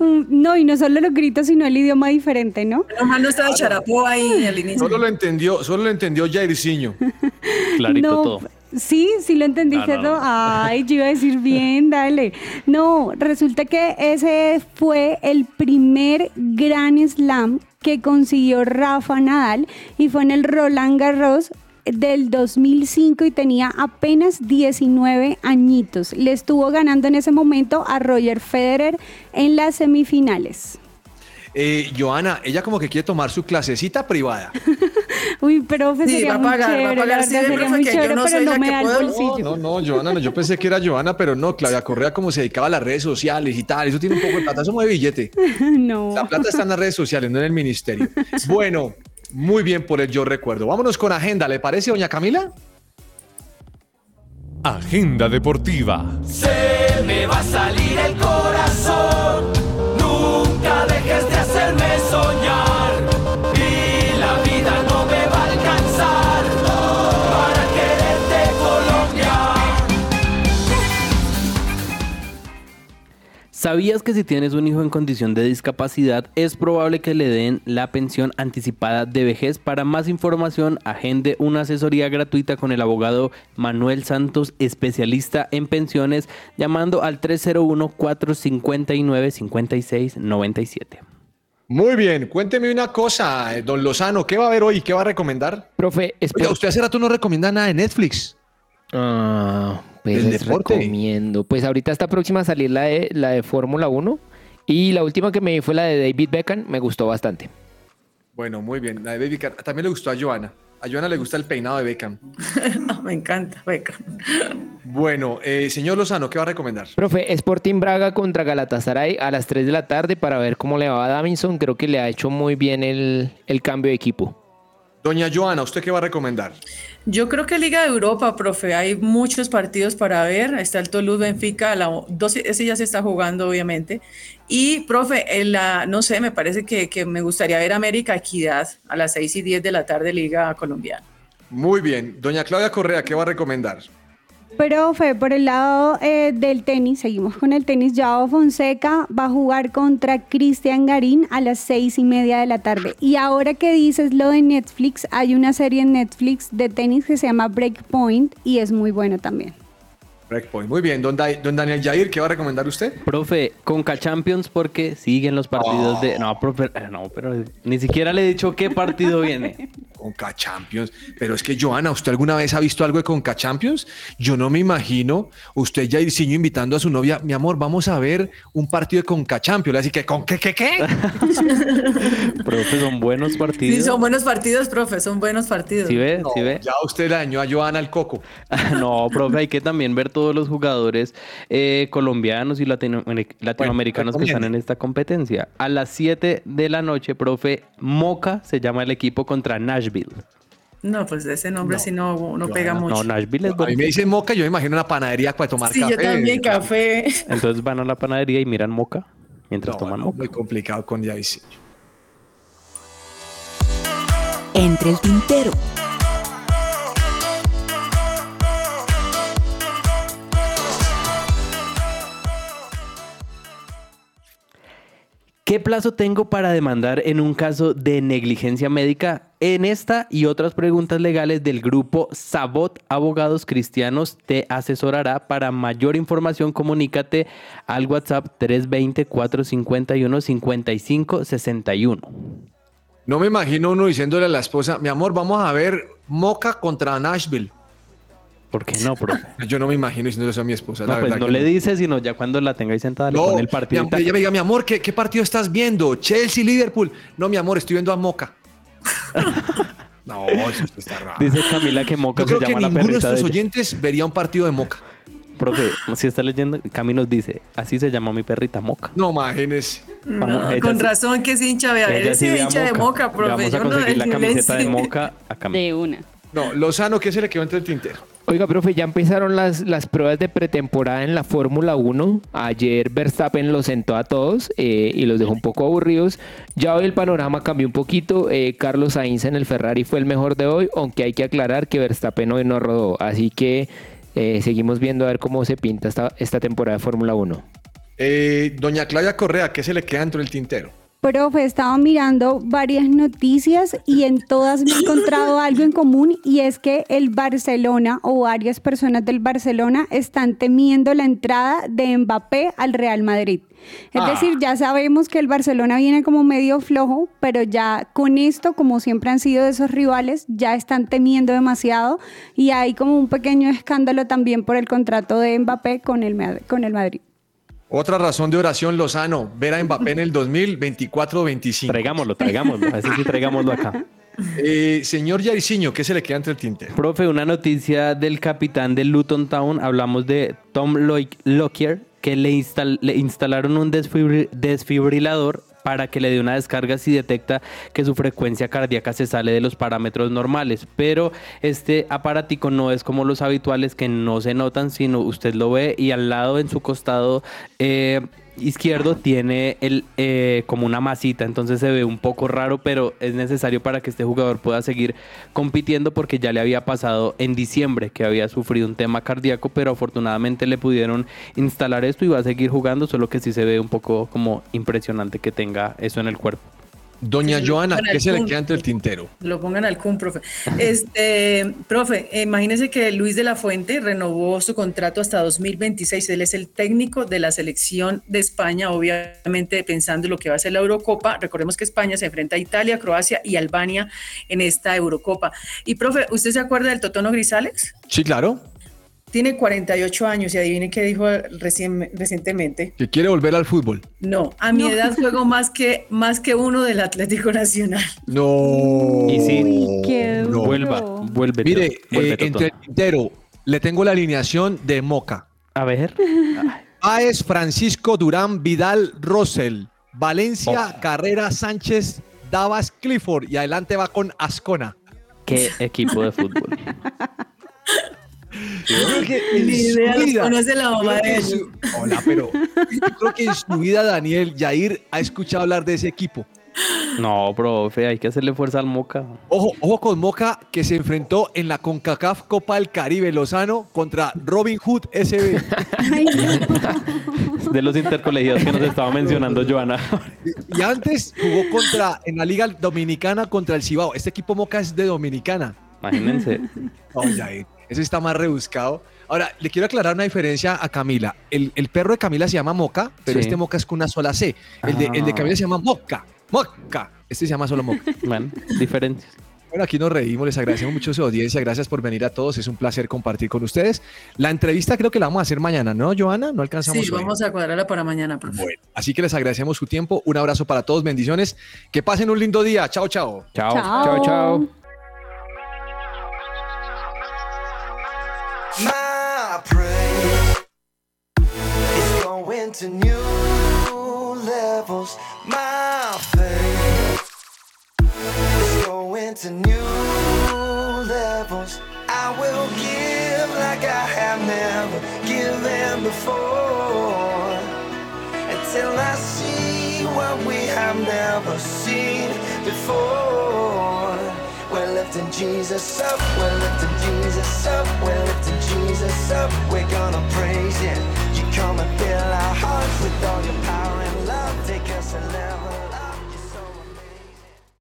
No, y no solo los gritos, sino el idioma diferente, ¿no? Nomás no estaba charapó ahí al inicio. Solo lo entendió, solo lo entendió Jairzinho. Clarito No, todo. Sí, sí lo entendiste No, no, todo. no. Ay, yo iba a decir bien, dale. No, resulta que ese fue el primer gran slam que consiguió Rafa Nadal y fue en el Roland Garros del 2005 y tenía apenas 19 añitos. Le estuvo ganando en ese momento a Roger Federer en las semifinales. Eh, Joana, ella como que quiere tomar su clasecita privada. Uy, pero Sí, sería va a muy pagar, va a pagar, sí, sería profe, muy que yo chévere, no pero no me da el puedo. bolsillo. No, no, Joana, no, yo pensé que era Joana, pero no, Claudia Correa como se dedicaba a las redes sociales y tal, eso tiene un poco de plata, eso mueve billete. no. La plata está en las redes sociales, no en el ministerio. Bueno, muy bien por el yo recuerdo. Vámonos con agenda, ¿le parece, doña Camila? Agenda deportiva. Se me va a salir el corazón. ¿Sabías que si tienes un hijo en condición de discapacidad es probable que le den la pensión anticipada de vejez? Para más información, agende una asesoría gratuita con el abogado Manuel Santos, especialista en pensiones, llamando al 301-459-5697. Muy bien, cuénteme una cosa, eh, don Lozano, ¿qué va a haber hoy? ¿Qué va a recomendar? Profe, Oiga, usted hace rato no recomienda nada de Netflix. Ah, pues El les deporte. recomiendo. Pues ahorita está próxima a salir la de, la de Fórmula 1 y la última que me vi fue la de David Beckham, me gustó bastante. Bueno, muy bien. La de Baby Cat- También le gustó a Joana. A Joana le gusta el peinado de Beckham. No, me encanta, Beca. Bueno, eh, señor Lozano, ¿qué va a recomendar? Profe, Sporting Braga contra Galatasaray a las 3 de la tarde para ver cómo le va a Davinson. Creo que le ha hecho muy bien el, el cambio de equipo. Doña Joana, ¿usted qué va a recomendar? Yo creo que Liga de Europa, profe, hay muchos partidos para ver. Está el Toulouse Benfica, la, dos, ese ya se está jugando, obviamente. Y, profe, en la, no sé, me parece que, que me gustaría ver América Equidad a las 6 y 10 de la tarde, Liga Colombiana. Muy bien. Doña Claudia Correa, ¿qué va a recomendar? Profe, por el lado eh, del tenis, seguimos con el tenis. Joao Fonseca va a jugar contra Cristian Garín a las seis y media de la tarde. Y ahora que dices lo de Netflix, hay una serie en Netflix de tenis que se llama Breakpoint y es muy buena también. Breakpoint. Muy bien, don, Da- don Daniel Jair, ¿qué va a recomendar usted? Profe, Conca Champions porque siguen los partidos de... No, profe, eh, no, pero ni siquiera le he dicho qué partido viene. Conca Champions. Pero es que, Joana, ¿usted alguna vez ha visto algo de Conca Champions? Yo no me imagino usted Jairzinho invitando a su novia, mi amor, vamos a ver un partido de Conca Champions. Así que, ¿con qué, qué, qué? Profe, son buenos partidos. Sí, son buenos partidos, profe, son buenos partidos. ¿Sí ve? ¿Sí ve? Ya usted le dañó a Joana el coco. No, profe, hay que también ver todos los jugadores eh, colombianos y latino- latinoamericanos que están en esta competencia. A las 7 de la noche, profe, Moca se llama el equipo contra Nashville. No, pues ese nombre sí no, no pega mucho. No, Nashville es A mí bueno. me dicen moca, yo me imagino una panadería para tomar sí, café. yo también, café. Entonces van a la panadería y miran Moca mientras No, toman no, Moca. muy complicado con Jairzinho. Entre el tintero. ¿Qué plazo tengo para demandar en un caso de negligencia médica? En esta y otras preguntas legales del grupo Sabot Abogados Cristianos te asesorará. Para mayor información, comunícate al WhatsApp 320-451-5561. No me imagino uno diciéndole a la esposa, mi amor, vamos a ver Moca contra Nashville. ¿Por qué no, profe? Yo no me imagino diciéndole eso a mi esposa. No, la pues no que le dices, sino ya cuando la tengáis sentada le No, pone el mi partido. amor, ella me diga, mi amor, ¿qué, qué partido estás viendo? Chelsea, Liverpool. No, mi amor, estoy viendo a Moca. no, eso está raro. Dice Camila que Moca Yo creo se que llama la ninguno de ella. oyentes vería un partido de Moca. Profe, si está leyendo, Cami nos dice, así se llama mi perrita Moca. No, imagínese. Con sí- razón que es hincha, vea, ve a hincha de moca, profe. Vamos a yo no conseguir la le camiseta de. Moca a Cami. De una. No, Lozano, ¿qué se le quedó entre el tintero? Oiga, profe, ya empezaron las, las pruebas de pretemporada en la Fórmula 1. Ayer Verstappen los sentó a todos eh, y los dejó un poco aburridos. Ya hoy el panorama cambió un poquito. Eh, Carlos Sainz en el Ferrari fue el mejor de hoy, aunque hay que aclarar que Verstappen hoy no rodó. Así que eh, seguimos viendo a ver cómo se pinta esta, esta temporada de Fórmula 1. Eh, doña Claudia Correa, ¿qué se le queda entre el tintero? Profe, estaba mirando varias noticias y en todas me he encontrado algo en común y es que el Barcelona o varias personas del Barcelona están temiendo la entrada de Mbappé al Real Madrid. Es Ah. decir, ya sabemos que el Barcelona viene como medio flojo, pero ya con esto, como siempre han sido de esos rivales, ya están temiendo demasiado y hay como un pequeño escándalo también por el contrato de Mbappé con el, con el Madrid. Otra razón de oración, Lozano, ver a Mbappé en el 2024-25. Traigámoslo, traigámoslo. Así sí, traigámoslo acá. Eh, señor Jairzinho, ¿qué se le queda entre el tintero? Profe, una noticia del capitán del Luton Town. Hablamos de Tom Loy- Lockyer, que le, instal- le instalaron un desfibri- desfibrilador para que le dé una descarga si detecta que su frecuencia cardíaca se sale de los parámetros normales. Pero este aparatico no es como los habituales que no se notan, sino usted lo ve y al lado en su costado eh, izquierdo tiene el, eh, como una masita, entonces se ve un poco raro, pero es necesario para que este jugador pueda seguir compitiendo porque ya le había pasado en diciembre que había sufrido un tema cardíaco, pero afortunadamente le pudieron instalar esto y va a seguir jugando, solo que sí se ve un poco como impresionante que tenga eso en el cuerpo. Doña Joana, ¿qué se le queda entre el tintero? Lo pongan al CUM, profe. Este, profe, imagínese que Luis de la Fuente renovó su contrato hasta 2026. Él es el técnico de la selección de España, obviamente pensando en lo que va a ser la Eurocopa. Recordemos que España se enfrenta a Italia, Croacia y Albania en esta Eurocopa. Y, profe, ¿usted se acuerda del Totono Grisales? Sí, claro, Tiene 48 años y adivine qué dijo recién- recientemente. que quiere volver al fútbol. No, a mi edad juego más que, más que uno del Atlético Nacional. No. Y sí, Uy, qué No. vuelva, vuelve. Mire, eh, entre el tintero, le tengo la alineación de Moca. A ver. Es Francisco Durán Vidal Rosell. Valencia, Carrera Sánchez, Davas Clifford. Y adelante va con Ascona. ¿Qué equipo de fútbol? Yo creo que en Ni su idea, vida- conoce la mamá de ellos. su- Hola, pero yo creo que en su vida Daniel Yair ha escuchado hablar de ese equipo. No, profe, hay que hacerle fuerza al Moca. Ojo, ojo con Moca que se enfrentó en la CONCACAF Copa del Caribe Lozano contra Robin Hood SB. De los intercolegiados que nos estaba mencionando Joana. Y antes jugó contra en la Liga Dominicana contra el Cibao. Este equipo Moca es de Dominicana. Imagínense. Oye, ahí, eso está más rebuscado. Ahora, le quiero aclarar una diferencia a Camila. El, el perro de Camila se llama Moca, pero Sí. este Moca es con una sola C. El de, el de Ah. Camila se llama Moca. Moca. Este se llama solo Moca. Bueno, diferencias. Bueno, aquí nos reímos, les agradecemos mucho su audiencia, gracias por venir a todos, es un placer compartir con ustedes. La entrevista creo que la vamos a hacer mañana, ¿no, Joana? No alcanzamos Sí, hoy. vamos a cuadrarla para mañana, profe. Bueno, así que les agradecemos su tiempo, un abrazo para todos, bendiciones, que pasen un lindo día, chao, chao. Chao. Chao, chao. My praise is going to new levels. My faith is going to new levels. I will give like I have never given before until I see what we have never seen before. Lifting Jesus up, we're lifting Jesus up, we're lifting Jesus up. We're gonna praise you. You come and fill our hearts with all your power and love. Take us a level.